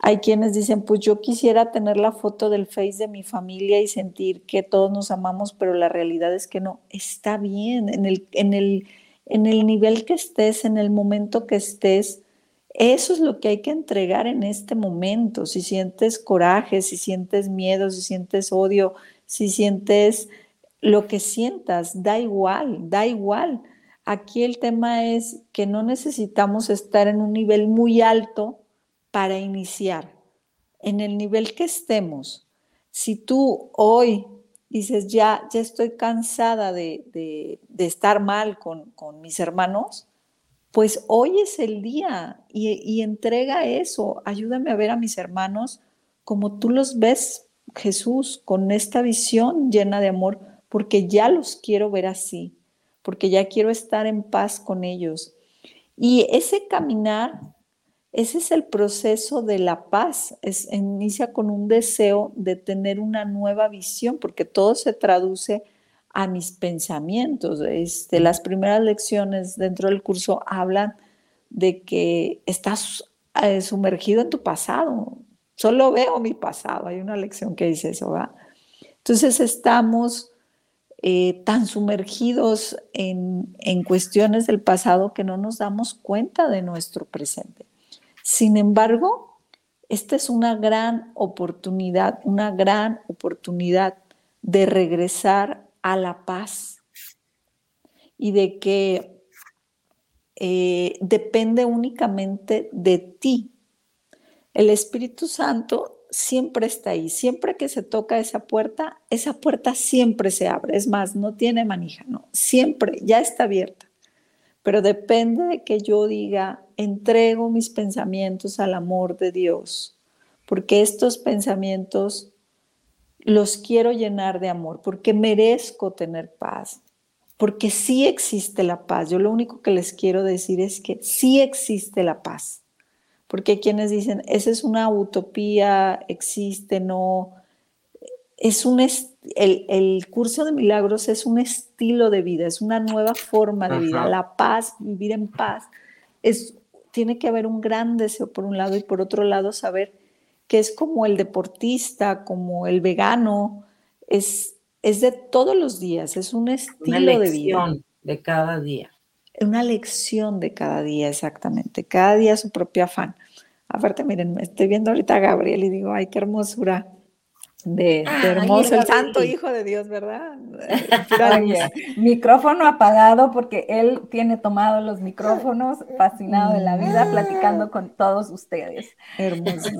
hay quienes dicen, pues yo quisiera tener la foto del face de mi familia y sentir que todos nos amamos, pero la realidad es que no, está bien, en el, en el, en el nivel que estés, en el momento que estés, eso es lo que hay que entregar en este momento. Si sientes coraje, si sientes miedo, si sientes odio, si sientes lo que sientas, da igual, da igual. Aquí el tema es que no necesitamos estar en un nivel muy alto para iniciar, en el nivel que estemos, si tú hoy dices, ya, ya estoy cansada de, estar mal con, mis hermanos, pues hoy es el día y, entrega eso, ayúdame a ver a mis hermanos como tú los ves, Jesús, con esta visión llena de amor, porque ya los quiero ver así, porque ya quiero estar en paz con ellos. Y ese caminar ese es el proceso de la paz. Inicia con un deseo de tener una nueva visión, porque todo se traduce a mis pensamientos. Este, las primeras lecciones dentro del curso hablan de que estás eh, sumergido en tu pasado. Solo veo mi pasado. Hay una lección que dice eso, ¿va? Entonces estamos eh, tan sumergidos en, en cuestiones del pasado que no nos damos cuenta de nuestro presente. Sin embargo, esta es una gran oportunidad, una gran oportunidad de regresar a la paz y de que eh, depende únicamente de ti. El Espíritu Santo siempre está ahí, siempre que se toca esa puerta, esa puerta siempre se abre, es más, no tiene manija, no, siempre, ya está abierta. Pero depende de que yo diga, entrego mis pensamientos al amor de Dios, porque estos pensamientos los quiero llenar de amor, porque merezco tener paz, porque sí existe la paz. Yo lo único que les quiero decir es que sí existe la paz, porque hay quienes dicen, esa es una utopía, existe, no, es un el, curso de milagros es un estilo de vida, es una nueva forma de vida. La paz, vivir en paz, es, tiene que haber un gran deseo por un lado y por otro lado saber que es como el deportista, como el vegano, es, es de todos los días, es un estilo de vida. De cada día. Una lección de cada día, exactamente. Cada día su propio afán. Aparte, miren, estoy viendo ahorita a Gabriel y digo, ay, qué hermosura de, hermoso, el santo hijo de Dios, ¿verdad? micrófono apagado porque él tiene tomado los micrófonos, fascinado de la vida, mm. platicando con todos ustedes. Hermoso.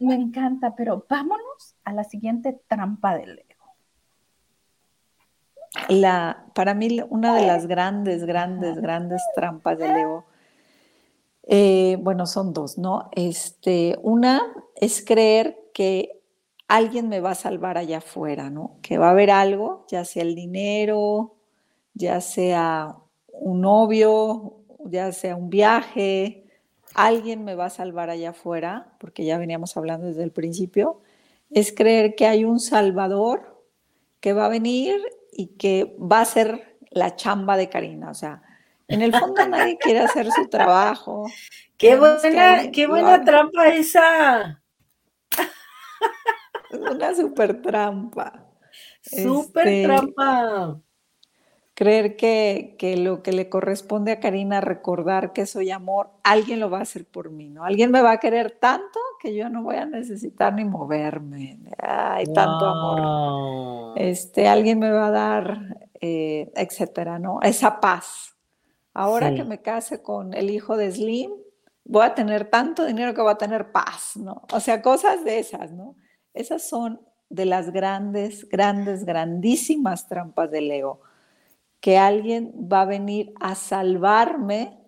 me encanta, pero vámonos a la siguiente trampa del ego. La, para mí, una de las grandes, grandes, grandes trampas del ego, eh, bueno, son dos, ¿no? Este, una es creer que alguien me va a salvar allá afuera, ¿no? Que va a haber algo, ya sea el dinero, ya sea un novio, ya sea un viaje, alguien me va a salvar allá afuera, porque ya veníamos hablando desde el principio, es creer que hay un salvador que va a venir y que va a ser la chamba de Karina, o sea, en el fondo nadie quiere hacer su trabajo. Qué buena, qué buena trampa esa. Una super trampa. Super este, trampa. Creer que, que, lo que le corresponde a Karina, recordar que soy amor, alguien lo va a hacer por mí, ¿no? Alguien me va a querer tanto que yo no voy a necesitar ni moverme. Hay tanto amor. Este, alguien me va a dar, eh, etcétera, ¿no? Esa paz. Ahora que me case con el hijo de Slim, voy a tener tanto dinero que voy a tener paz, ¿no? O sea, cosas de esas, ¿no? Esas son de las grandes, grandes, grandísimas trampas del ego, que alguien va a venir a salvarme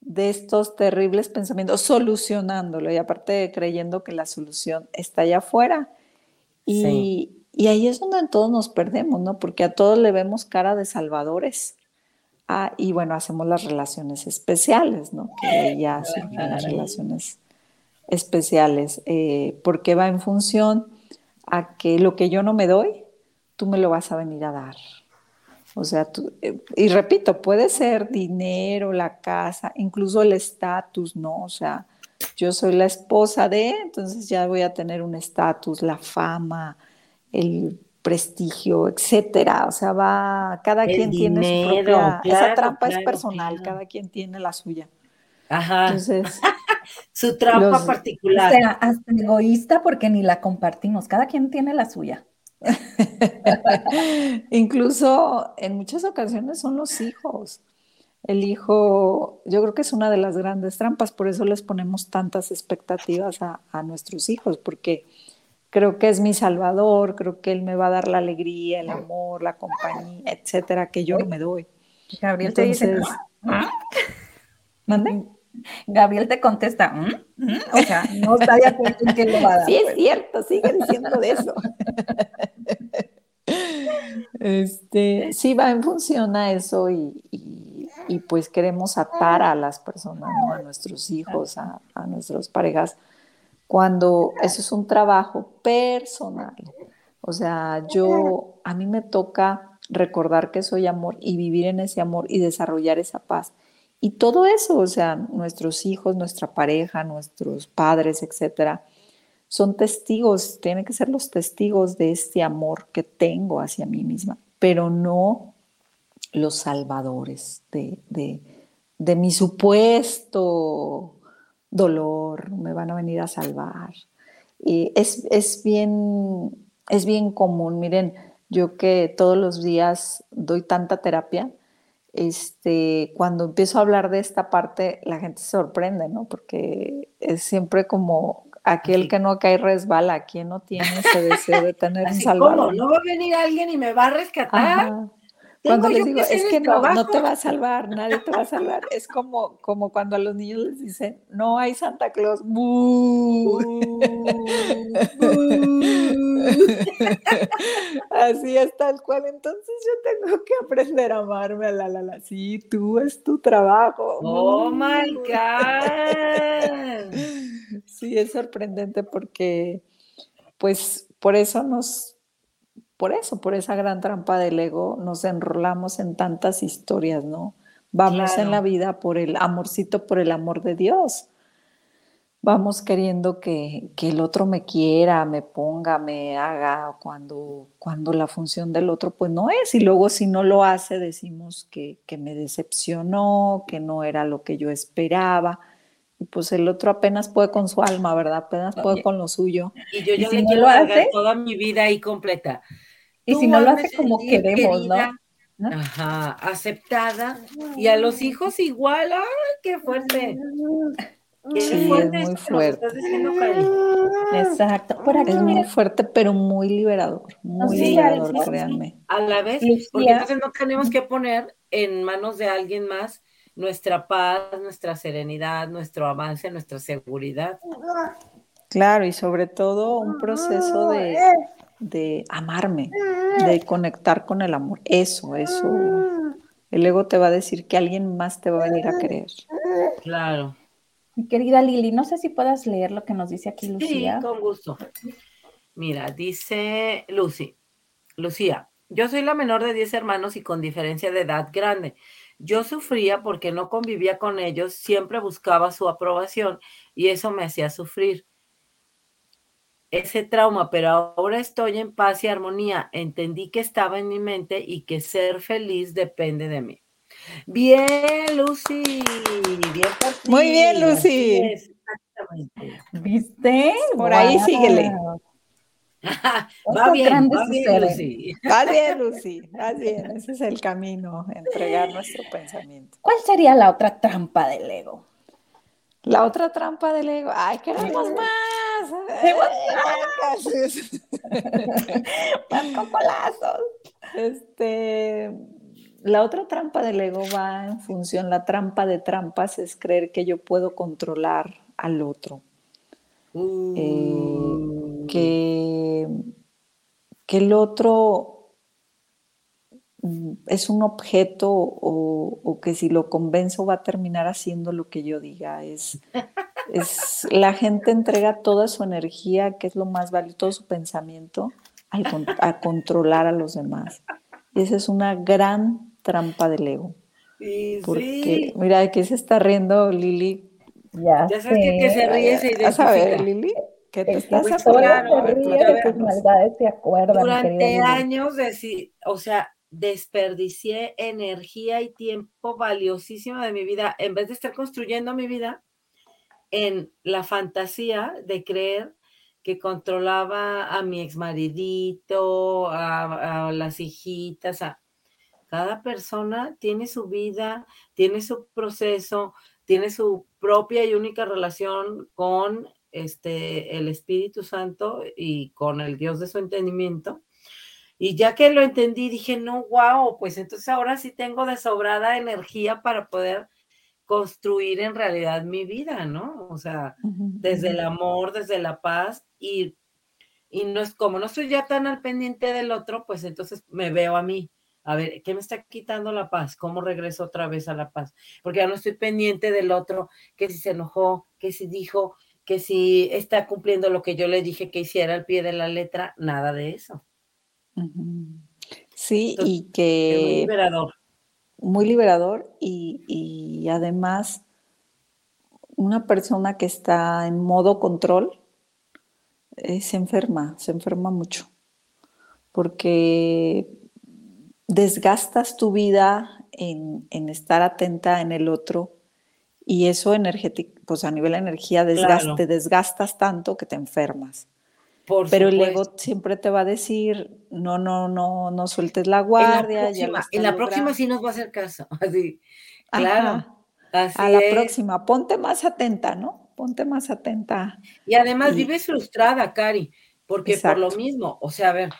de estos terribles pensamientos, solucionándolo y aparte creyendo que la solución está allá afuera. Y, y ahí es donde todos nos perdemos, ¿no? Porque a todos le vemos cara de salvadores. Ah, y bueno, hacemos las relaciones especiales, ¿no? Que ya son las relaciones especiales, eh, porque va en función a que lo que yo no me doy, tú me lo vas a venir a dar. O sea, tú, eh, y repito, puede ser dinero, la casa, incluso el estatus, ¿no? O sea, yo soy la esposa de, entonces ya voy a tener un estatus, la fama, el prestigio, etcétera. O sea, va, cada quien tiene su propia, esa trampa es personal, cada quien tiene la suya. Ajá. Entonces, su trampa particular. O sea, hasta egoísta porque ni la compartimos, cada quien tiene la suya. Incluso en muchas ocasiones son los hijos. El hijo, yo creo que es una de las grandes trampas, por eso les ponemos tantas expectativas a, a nuestros hijos, porque creo que es mi salvador, creo que él me va a dar la alegría, el amor, la compañía, etcétera, que yo no me doy. Gabriel te dice, ¿mande? Gabriel te contesta, ¿Mm? ¿Mm? o sea, no está de acuerdo en que lo va a dar. Sí, es pues. cierto, sigue diciendo de eso. Este, sí, va en función a eso y, y, pues queremos atar a las personas, ¿no? a nuestros hijos, a, a nuestras parejas, cuando eso es un trabajo personal. O sea, yo, a mí me toca recordar que soy amor y vivir en ese amor y desarrollar esa paz. Y todo eso, o sea, nuestros hijos, nuestra pareja, nuestros padres, etcétera, son testigos, tienen que ser los testigos de este amor que tengo hacia mí misma, pero no los salvadores de, de, mi supuesto dolor, me van a venir a salvar. Y es, es, bien, es bien común, miren, yo que todos los días doy tanta terapia, este, cuando empiezo a hablar de esta parte, la gente se sorprende, ¿no? Porque es siempre como aquel que no cae resbala, quien no tiene ese deseo de tener un salvador. ¿No va a venir alguien y me va a rescatar? Cuando les digo, es que no, no, te va a salvar, nadie te va a salvar. Es como, como cuando a los niños les dicen, no hay Santa Claus. Así es tal cual. Entonces yo tengo que aprender a amarme a la la la. Sí, tú es tu trabajo. Oh my God. Sí, es sorprendente porque, pues, por eso nos por eso, por esa gran trampa del ego, nos enrolamos en tantas historias, ¿no? Vamos en la vida por el amorcito, por el amor de Dios. Vamos queriendo que, el otro me quiera, me ponga, me haga, cuando, cuando la función del otro pues no es. Y luego si no lo hace decimos que, que me decepcionó, que no era lo que yo esperaba. Y pues el otro apenas puede con su alma, ¿verdad? Apenas puede con lo suyo. Y yo ya le quiero hacer toda mi vida ahí completa. Y si no lo hace como queremos, ¿no? Ajá, aceptada. Y a los hijos igual, ¡ay, qué fuerte! Qué sí, fuerte es muy fuerte. Exacto. Por aquí, es muy fuerte, pero muy liberador. Muy liberador, créanme. A la vez, porque entonces no tenemos que poner en manos de alguien más nuestra paz, nuestra serenidad, nuestro avance, nuestra seguridad. Claro, y sobre todo un proceso de, de amarme, de conectar con el amor. Eso, eso. El ego te va a decir que alguien más te va a venir a querer. Claro. Mi querida Lili, no sé si puedas leer lo que nos dice aquí Lucía. Sí, con gusto. Mira, dice Lucy, Lucía, yo soy la menor de 10 hermanos y con diferencia de edad grande. Yo sufría porque no convivía con ellos, siempre buscaba su aprobación y eso me hacía sufrir ese trauma, pero ahora estoy en paz y armonía. Entendí que estaba en mi mente y que ser feliz depende de mí. Bien, Lucy. Bien Muy bien, Lucy. ¿Viste? Por ahí síguele. va bien, va bien, Lucy. Va bien, Lucy. Va bien. Ese es el camino, entregar nuestro pensamiento. ¿Cuál sería la otra trampa del ego? La otra trampa del ego. Ay, queremos más. más cocolazos. Este, la otra trampa del ego va en función, la trampa de trampas es creer que yo puedo controlar al otro. Eh, que, que el otro es un objeto o, que si lo convenzo va a terminar haciendo lo que yo diga. Es, es la gente entrega toda su energía, que es lo más valioso, todo su pensamiento a controlar a los demás. Y esa es una gran trampa del ego. Sí, porque, mira, de qué se está riendo Lili. Ya, ya sabes que, se ríe se identifica. a ver, Lili? ¿Qué te estás Durante años, de, o sea, desperdicié energía y tiempo valiosísimo de mi vida, en vez de estar construyendo mi vida en la fantasía de creer que controlaba a mi exmaridito, a, a las hijitas, cada persona tiene su vida, tiene su proceso, tiene su propia y única relación con este, el Espíritu Santo y con el Dios de su entendimiento. Y ya que lo entendí, dije, no, wow, pues entonces ahora sí tengo de sobrada energía para poder construir en realidad mi vida, ¿no? O sea, desde el amor, desde la paz y, y no es como no estoy ya tan al pendiente del otro, pues entonces me veo a mí. A ver, ¿qué me está quitando la paz? ¿Cómo regreso otra vez a la paz? Porque ya no estoy pendiente del otro, que si se enojó, que si dijo, que si está cumpliendo lo que yo le dije que hiciera al pie de la letra, nada de eso. Sí, y que... liberador. Muy liberador y, además una persona que está en modo control eh, se enferma, se enferma mucho, porque desgastas tu vida en, estar atenta en el otro y eso energético, pues a nivel de energía te desgastas tanto que te enfermas. Pero el ego siempre te va a decir, no, no, no, no sueltes la guardia. En la próxima, sí nos va a hacer caso. Así, claro. a la próxima, ponte más atenta, ¿no? Ponte más atenta. Y además vives frustrada, Cari, porque por lo mismo, o sea, a ver,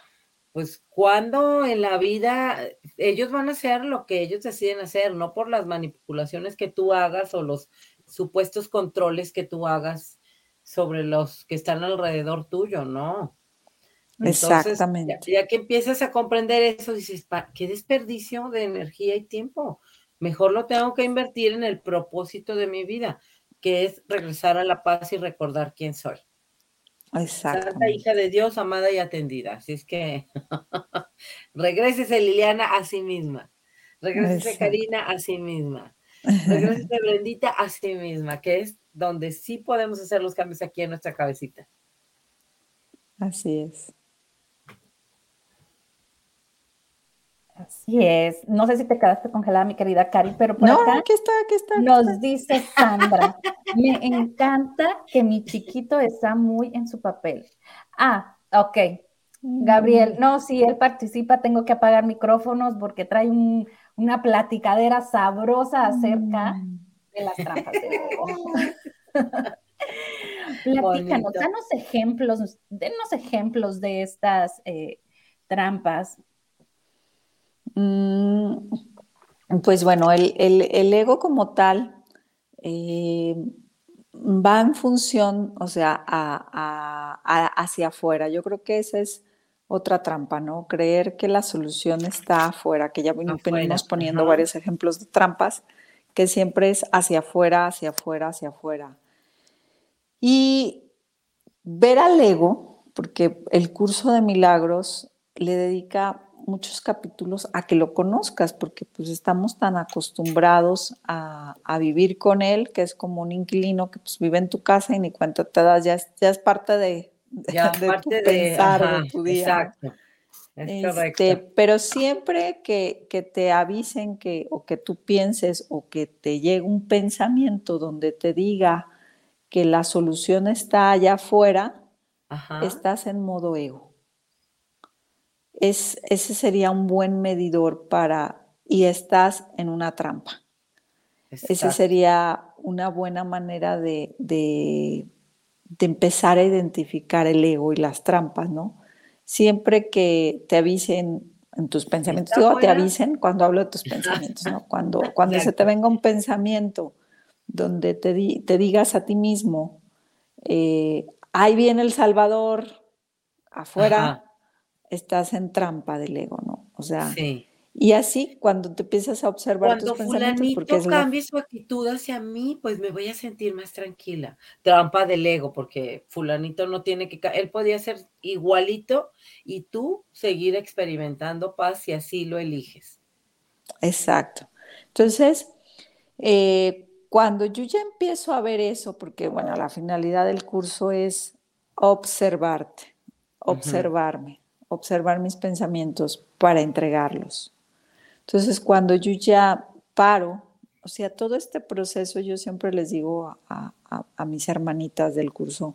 pues cuando en la vida ellos van a hacer lo que ellos deciden hacer, no por las manipulaciones que tú hagas o los supuestos controles que tú hagas sobre los que están alrededor tuyo, ¿no? Exactamente. Ya, que empiezas a comprender eso, dices, qué desperdicio de energía y tiempo. Mejor lo tengo que invertir en el propósito de mi vida, que es regresar a la paz y recordar quién soy. Exacto. Santa hija de Dios, amada y atendida. Así es que regrésese Liliana a sí misma. Regrésese Karina a sí misma. Regrésese Brendita a sí misma, que es donde sí podemos hacer los cambios aquí en nuestra cabecita. Así es. Así es. No sé si te quedaste congelada, mi querida Cari, pero por no, aquí está, aquí está. nos dice Sandra, me encanta que mi chiquito está muy en su papel. Ah, ok. Gabriel, mm. no, si él participa, tengo que apagar micrófonos porque trae una platicadera sabrosa acerca mm. de las trampas Platícanos, danos ejemplos, denos ejemplos de estas eh, trampas Mm, pues bueno, el, ego como tal eh, va en función, o sea, hacia afuera. Yo creo que esa es otra trampa, ¿no? Creer que la solución está afuera, que ya venimos poniendo varios ejemplos de trampas, que siempre es hacia afuera, hacia afuera, hacia afuera. Y ver al ego, porque el curso de milagros le dedica muchos capítulos a que lo conozcas, porque pues estamos tan acostumbrados a, vivir con él, que es como un inquilino que pues vive en tu casa y ni cuenta te das, ya es, ya es parte de, tu pensar, de tu día. Exacto. Este, pero siempre que, que, te avisen que, o que tú pienses o que te llegue un pensamiento donde te diga que la solución está allá afuera, estás en modo ego ese sería un buen medidor para, y estás en una trampa. Esa sería una buena manera de, de, empezar a identificar el ego y las trampas, ¿no? Siempre que te avisen en tus pensamientos, digo, te avisen cuando hablo de tus pensamientos, ¿no? Cuando, cuando se te venga un pensamiento donde te, te digas a ti mismo, eh, ahí viene el Salvador, afuera, estás en trampa del ego, ¿no? O sea, y Y así, cuando te empiezas a observar cuando tus pensamientos, fulanito cambie su actitud hacia mí, pues me voy a sentir más tranquila. Trampa del ego, porque fulanito no tiene que, él podía ser igualito y tú seguir experimentando paz si así lo eliges. Exacto. Entonces, eh, cuando yo ya empiezo a ver eso, porque bueno, la finalidad del curso es observarte, observarme, observar mis pensamientos para entregarlos. Entonces, cuando yo ya paro, o sea, todo este proceso, yo siempre les digo a, mis hermanitas del curso,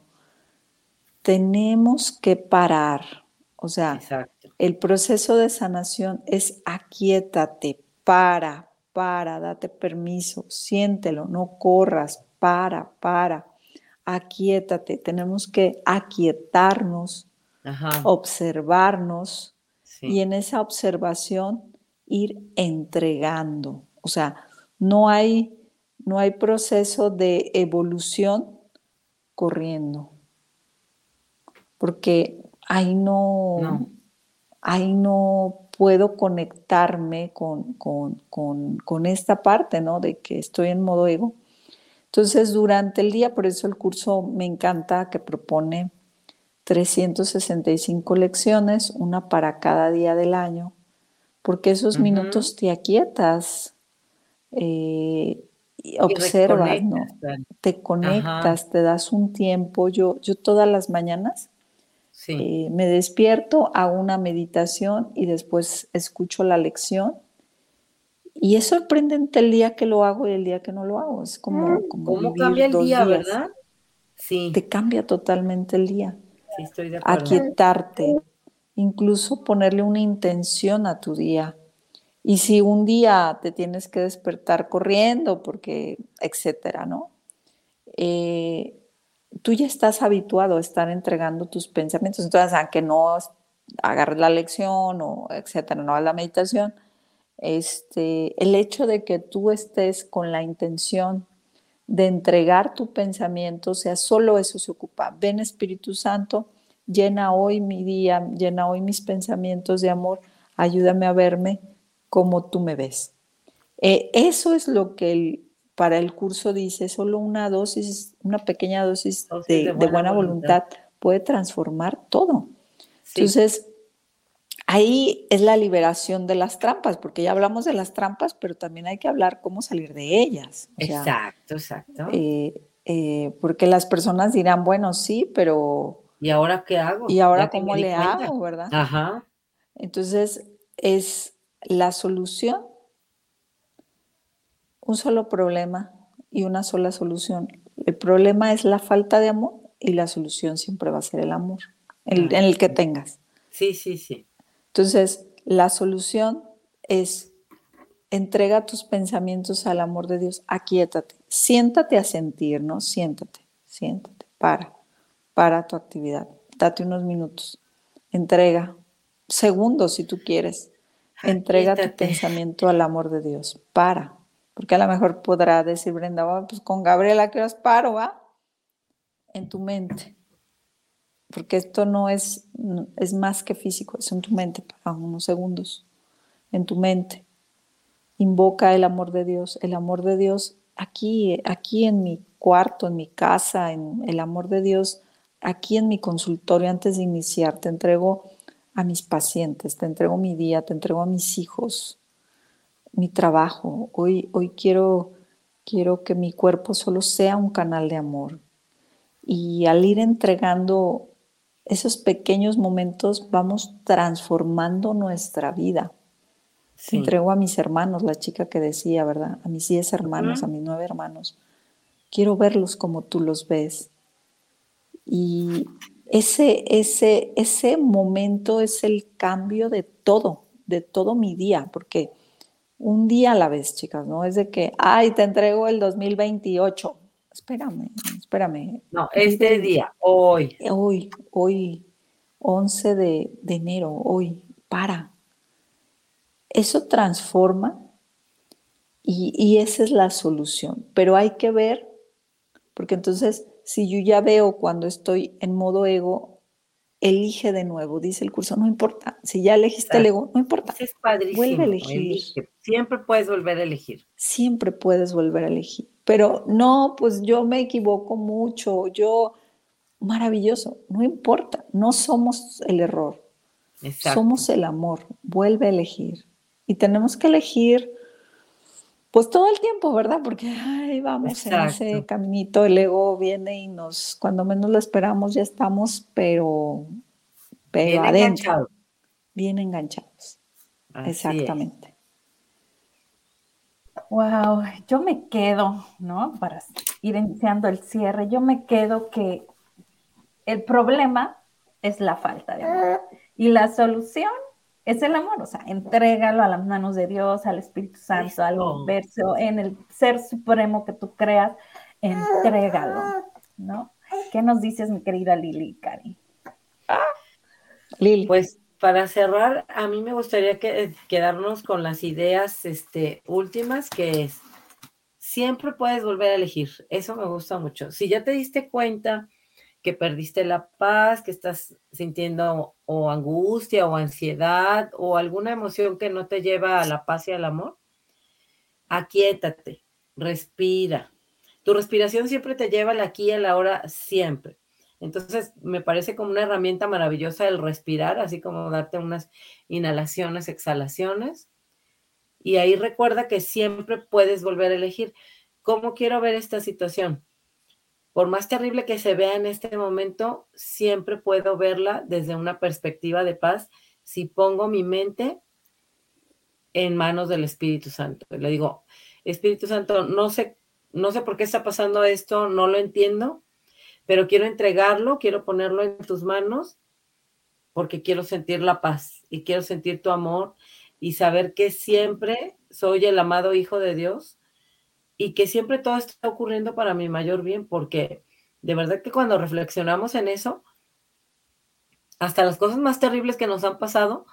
tenemos que parar. O sea, el proceso de sanación es aquietate, para, para, date permiso, siéntelo, no corras, para, para, aquietate. Tenemos que aquietarnos, observarnos y en esa observación ir entregando. O sea, no hay, no hay proceso de evolución corriendo. Porque ahí no, ahí no puedo conectarme con, con, esta parte, ¿no? De que estoy en modo ego. Entonces, durante el día, por eso el curso me encanta que propone 365 lecciones, una para cada día del año, porque esos minutos te aquietas, eh, observas, ¿no? Te conectas, te das un tiempo. Yo, yo todas las mañanas eh, me despierto, hago una meditación y después escucho la lección. Y es sorprendente el día que lo hago y el día que no lo hago. Es como, mm, como ¿Cómo cambia el día, verdad? Sí. Te cambia totalmente el día. Sí, estoy de acuerdo. Aquietarte incluso ponerle una intención a tu día. Y si un día te tienes que despertar corriendo, porque, etcétera, ¿no? Eh, tú ya estás habituado a estar entregando tus pensamientos. Entonces, aunque no agarres la lección o etcétera, no hagas la meditación, este, el hecho de que tú estés con la intención de entregar tu pensamiento, o sea, solo eso se ocupa. Ven Espíritu Santo, llena hoy mi día, llena hoy mis pensamientos de amor, ayúdame a verme como tú me ves. Eh, eso es lo que para el curso dice, solo una dosis, una pequeña dosis, de, buena, voluntad. puede transformar todo. Entonces, ahí es la liberación de las trampas, porque ya hablamos de las trampas, pero también hay que hablar cómo salir de ellas. exacto, exacto. Eh, eh, porque las personas dirán, bueno, sí, pero ¿Y ahora qué hago? ¿Y ahora cómo le hago, verdad? Ajá. Entonces, es la solución, un solo problema y una sola solución. El problema es la falta de amor y la solución siempre va a ser el amor, en el que tengas. Sí, sí, sí. Entonces, la solución es entrega tus pensamientos al amor de Dios, aquíétate, siéntate a sentir, ¿no? Siéntate, siéntate, para para tu actividad. Date unos minutos. Entrega, segundos si tú quieres. Entrega tu pensamiento al amor de Dios. Para. Porque a lo mejor podrá decir Brenda, pues con Gabriela, ¿qué horas paro, va? En tu mente. Porque esto no es, es más que físico, es en tu mente, para unos segundos. En tu mente. Invoca el amor de Dios. El amor de Dios aquí, aquí en mi cuarto, en mi casa, en el amor de Dios aquí en mi consultorio antes de iniciar, te entrego a mis pacientes, te entrego mi día, te entrego a mis hijos, mi trabajo. Hoy, hoy quiero, quiero que mi cuerpo solo sea un canal de amor. Y al ir entregando esos pequeños momentos, vamos transformando nuestra vida. Te entrego a mis hermanos, la chica que decía, ¿verdad? A mis diez hermanos, a mis nueve hermanos. Quiero verlos como tú los ves. Y ese, ese, ese momento es el cambio de todo, de todo mi día, porque un día a la vez, chicas, no es de que, ay, te entrego el 2028. Espérame, espérame. No, este día, hoy. Hoy, hoy, 11 de, de enero, hoy, para. Eso transforma y, y esa es la solución. Pero hay que ver, porque entonces si yo ya veo cuando estoy en modo ego, elige de nuevo, dice el curso, no importa, si ya elegiste el ego, no importa. Es padrísimo. Vuelve a elegir. Siempre puedes volver a elegir. Siempre puedes volver a elegir. Pero no, pues yo me equivoco mucho, yo, maravilloso, no importa, no somos el error, somos el amor, vuelve a elegir. Y tenemos que elegir pues todo el tiempo, ¿verdad? Porque ay, vamos en ese caminito, el ego viene y nos, cuando menos lo esperamos, ya estamos, pero, pero bien adentro. Bien enganchados. Exactamente. Wow, yo me quedo, ¿no? Para ir iniciando el cierre, yo me quedo que el problema es la falta de amor y la solución es el amor, o sea, entrégalo a las manos de Dios, al Espíritu Santo, al universo, en el ser supremo que tú creas, entrégalo, ¿no? ¿Qué nos dices, mi querida Lili, Cari? Lili. Pues para cerrar, a mí me gustaría que, quedarnos con las ideas este, últimas, que es, siempre puedes volver a elegir, eso me gusta mucho. Si ya te diste cuenta que perdiste la paz, que estás sintiendo o angustia o ansiedad o alguna emoción que no te lleva a la paz y al amor, aquíétate, respira. Tu respiración siempre te lleva al aquí y a la hora, siempre. Entonces, me parece como una herramienta maravillosa el respirar, así como darte unas inhalaciones, exhalaciones. Y ahí recuerda que siempre puedes volver a elegir. ¿Cómo quiero ver esta situación? Por más terrible que se vea en este momento, siempre puedo verla desde una perspectiva de paz si pongo mi mente en manos del Espíritu Santo. Le digo, Espíritu Santo, no sé, no sé por qué está pasando esto, no lo entiendo, pero quiero entregarlo, quiero ponerlo en tus manos porque quiero sentir la paz y quiero sentir tu amor y saber que siempre soy el amado Hijo de Dios y que siempre todo está ocurriendo para mi mayor bien, porque de verdad que cuando reflexionamos en eso, hasta las cosas más terribles que nos han pasado,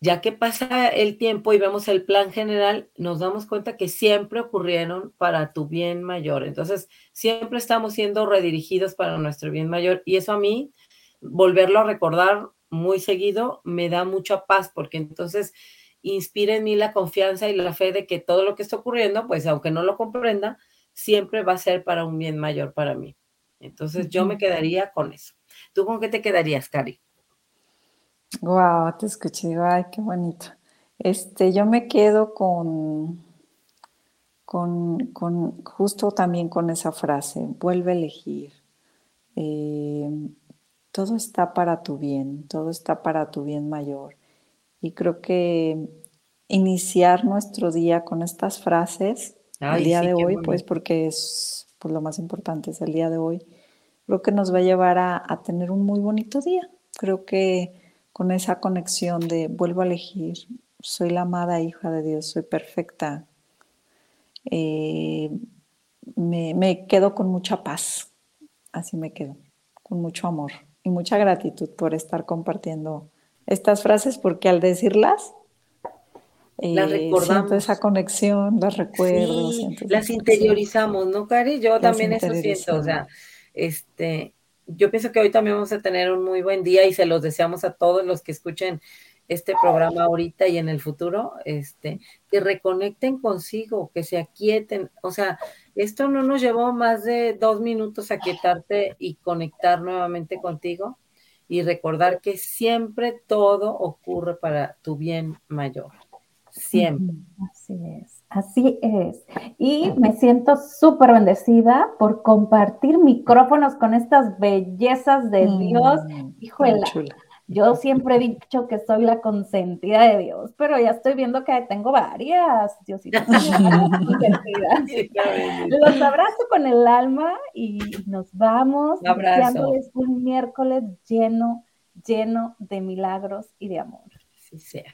ya que pasa el tiempo y vemos el plan general, nos damos cuenta que siempre ocurrieron para tu bien mayor. Entonces, siempre estamos siendo redirigidos para nuestro bien mayor. Y eso a mí, volverlo a recordar muy seguido, me da mucha paz, porque entonces inspira en mí la confianza y la fe de que todo lo que está ocurriendo, pues aunque no lo comprenda, siempre va a ser para un bien mayor para mí. Entonces yo me quedaría con eso. ¿Tú con qué te quedarías, Cari? Wow, te escuché, ay, qué bonito. Este, yo me quedo con, con, con justo también con esa frase, vuelve a elegir. Eh, todo está para tu bien, todo está para tu bien mayor. Y creo que iniciar nuestro día con estas frases, el día de hoy, pues porque es pues, lo más importante, es el día de hoy, creo que nos va a llevar a, tener un muy bonito día. Creo que con esa conexión de vuelvo a elegir, soy la amada hija de Dios, soy perfecta, eh, me, me quedo con mucha paz, así me quedo, con mucho amor y mucha gratitud por estar compartiendo estas frases porque al decirlas las eh, recordamos. esa conexión, las recuerdo. las interiorizamos, ¿no, Cari? Yo también eso siento, o sea, este, yo pienso que hoy también vamos a tener un muy buen día y se los deseamos a todos los que escuchen este programa ahorita y en el futuro, este, que reconecten consigo, que se aquieten, o sea, esto no nos llevó más de dos minutos a quietarte y conectar nuevamente contigo y recordar que siempre todo ocurre para tu bien mayor. Siempre. Así es, así es. Y me siento súper bendecida por compartir micrófonos con estas bellezas de Dios. Híjole, yo siempre he dicho que soy la consentida de Dios, pero ya estoy viendo que tengo varias. Diosito, Los abrazo con el alma y nos vamos. Deseándoles un miércoles lleno, lleno de milagros y de amor. Sí sea.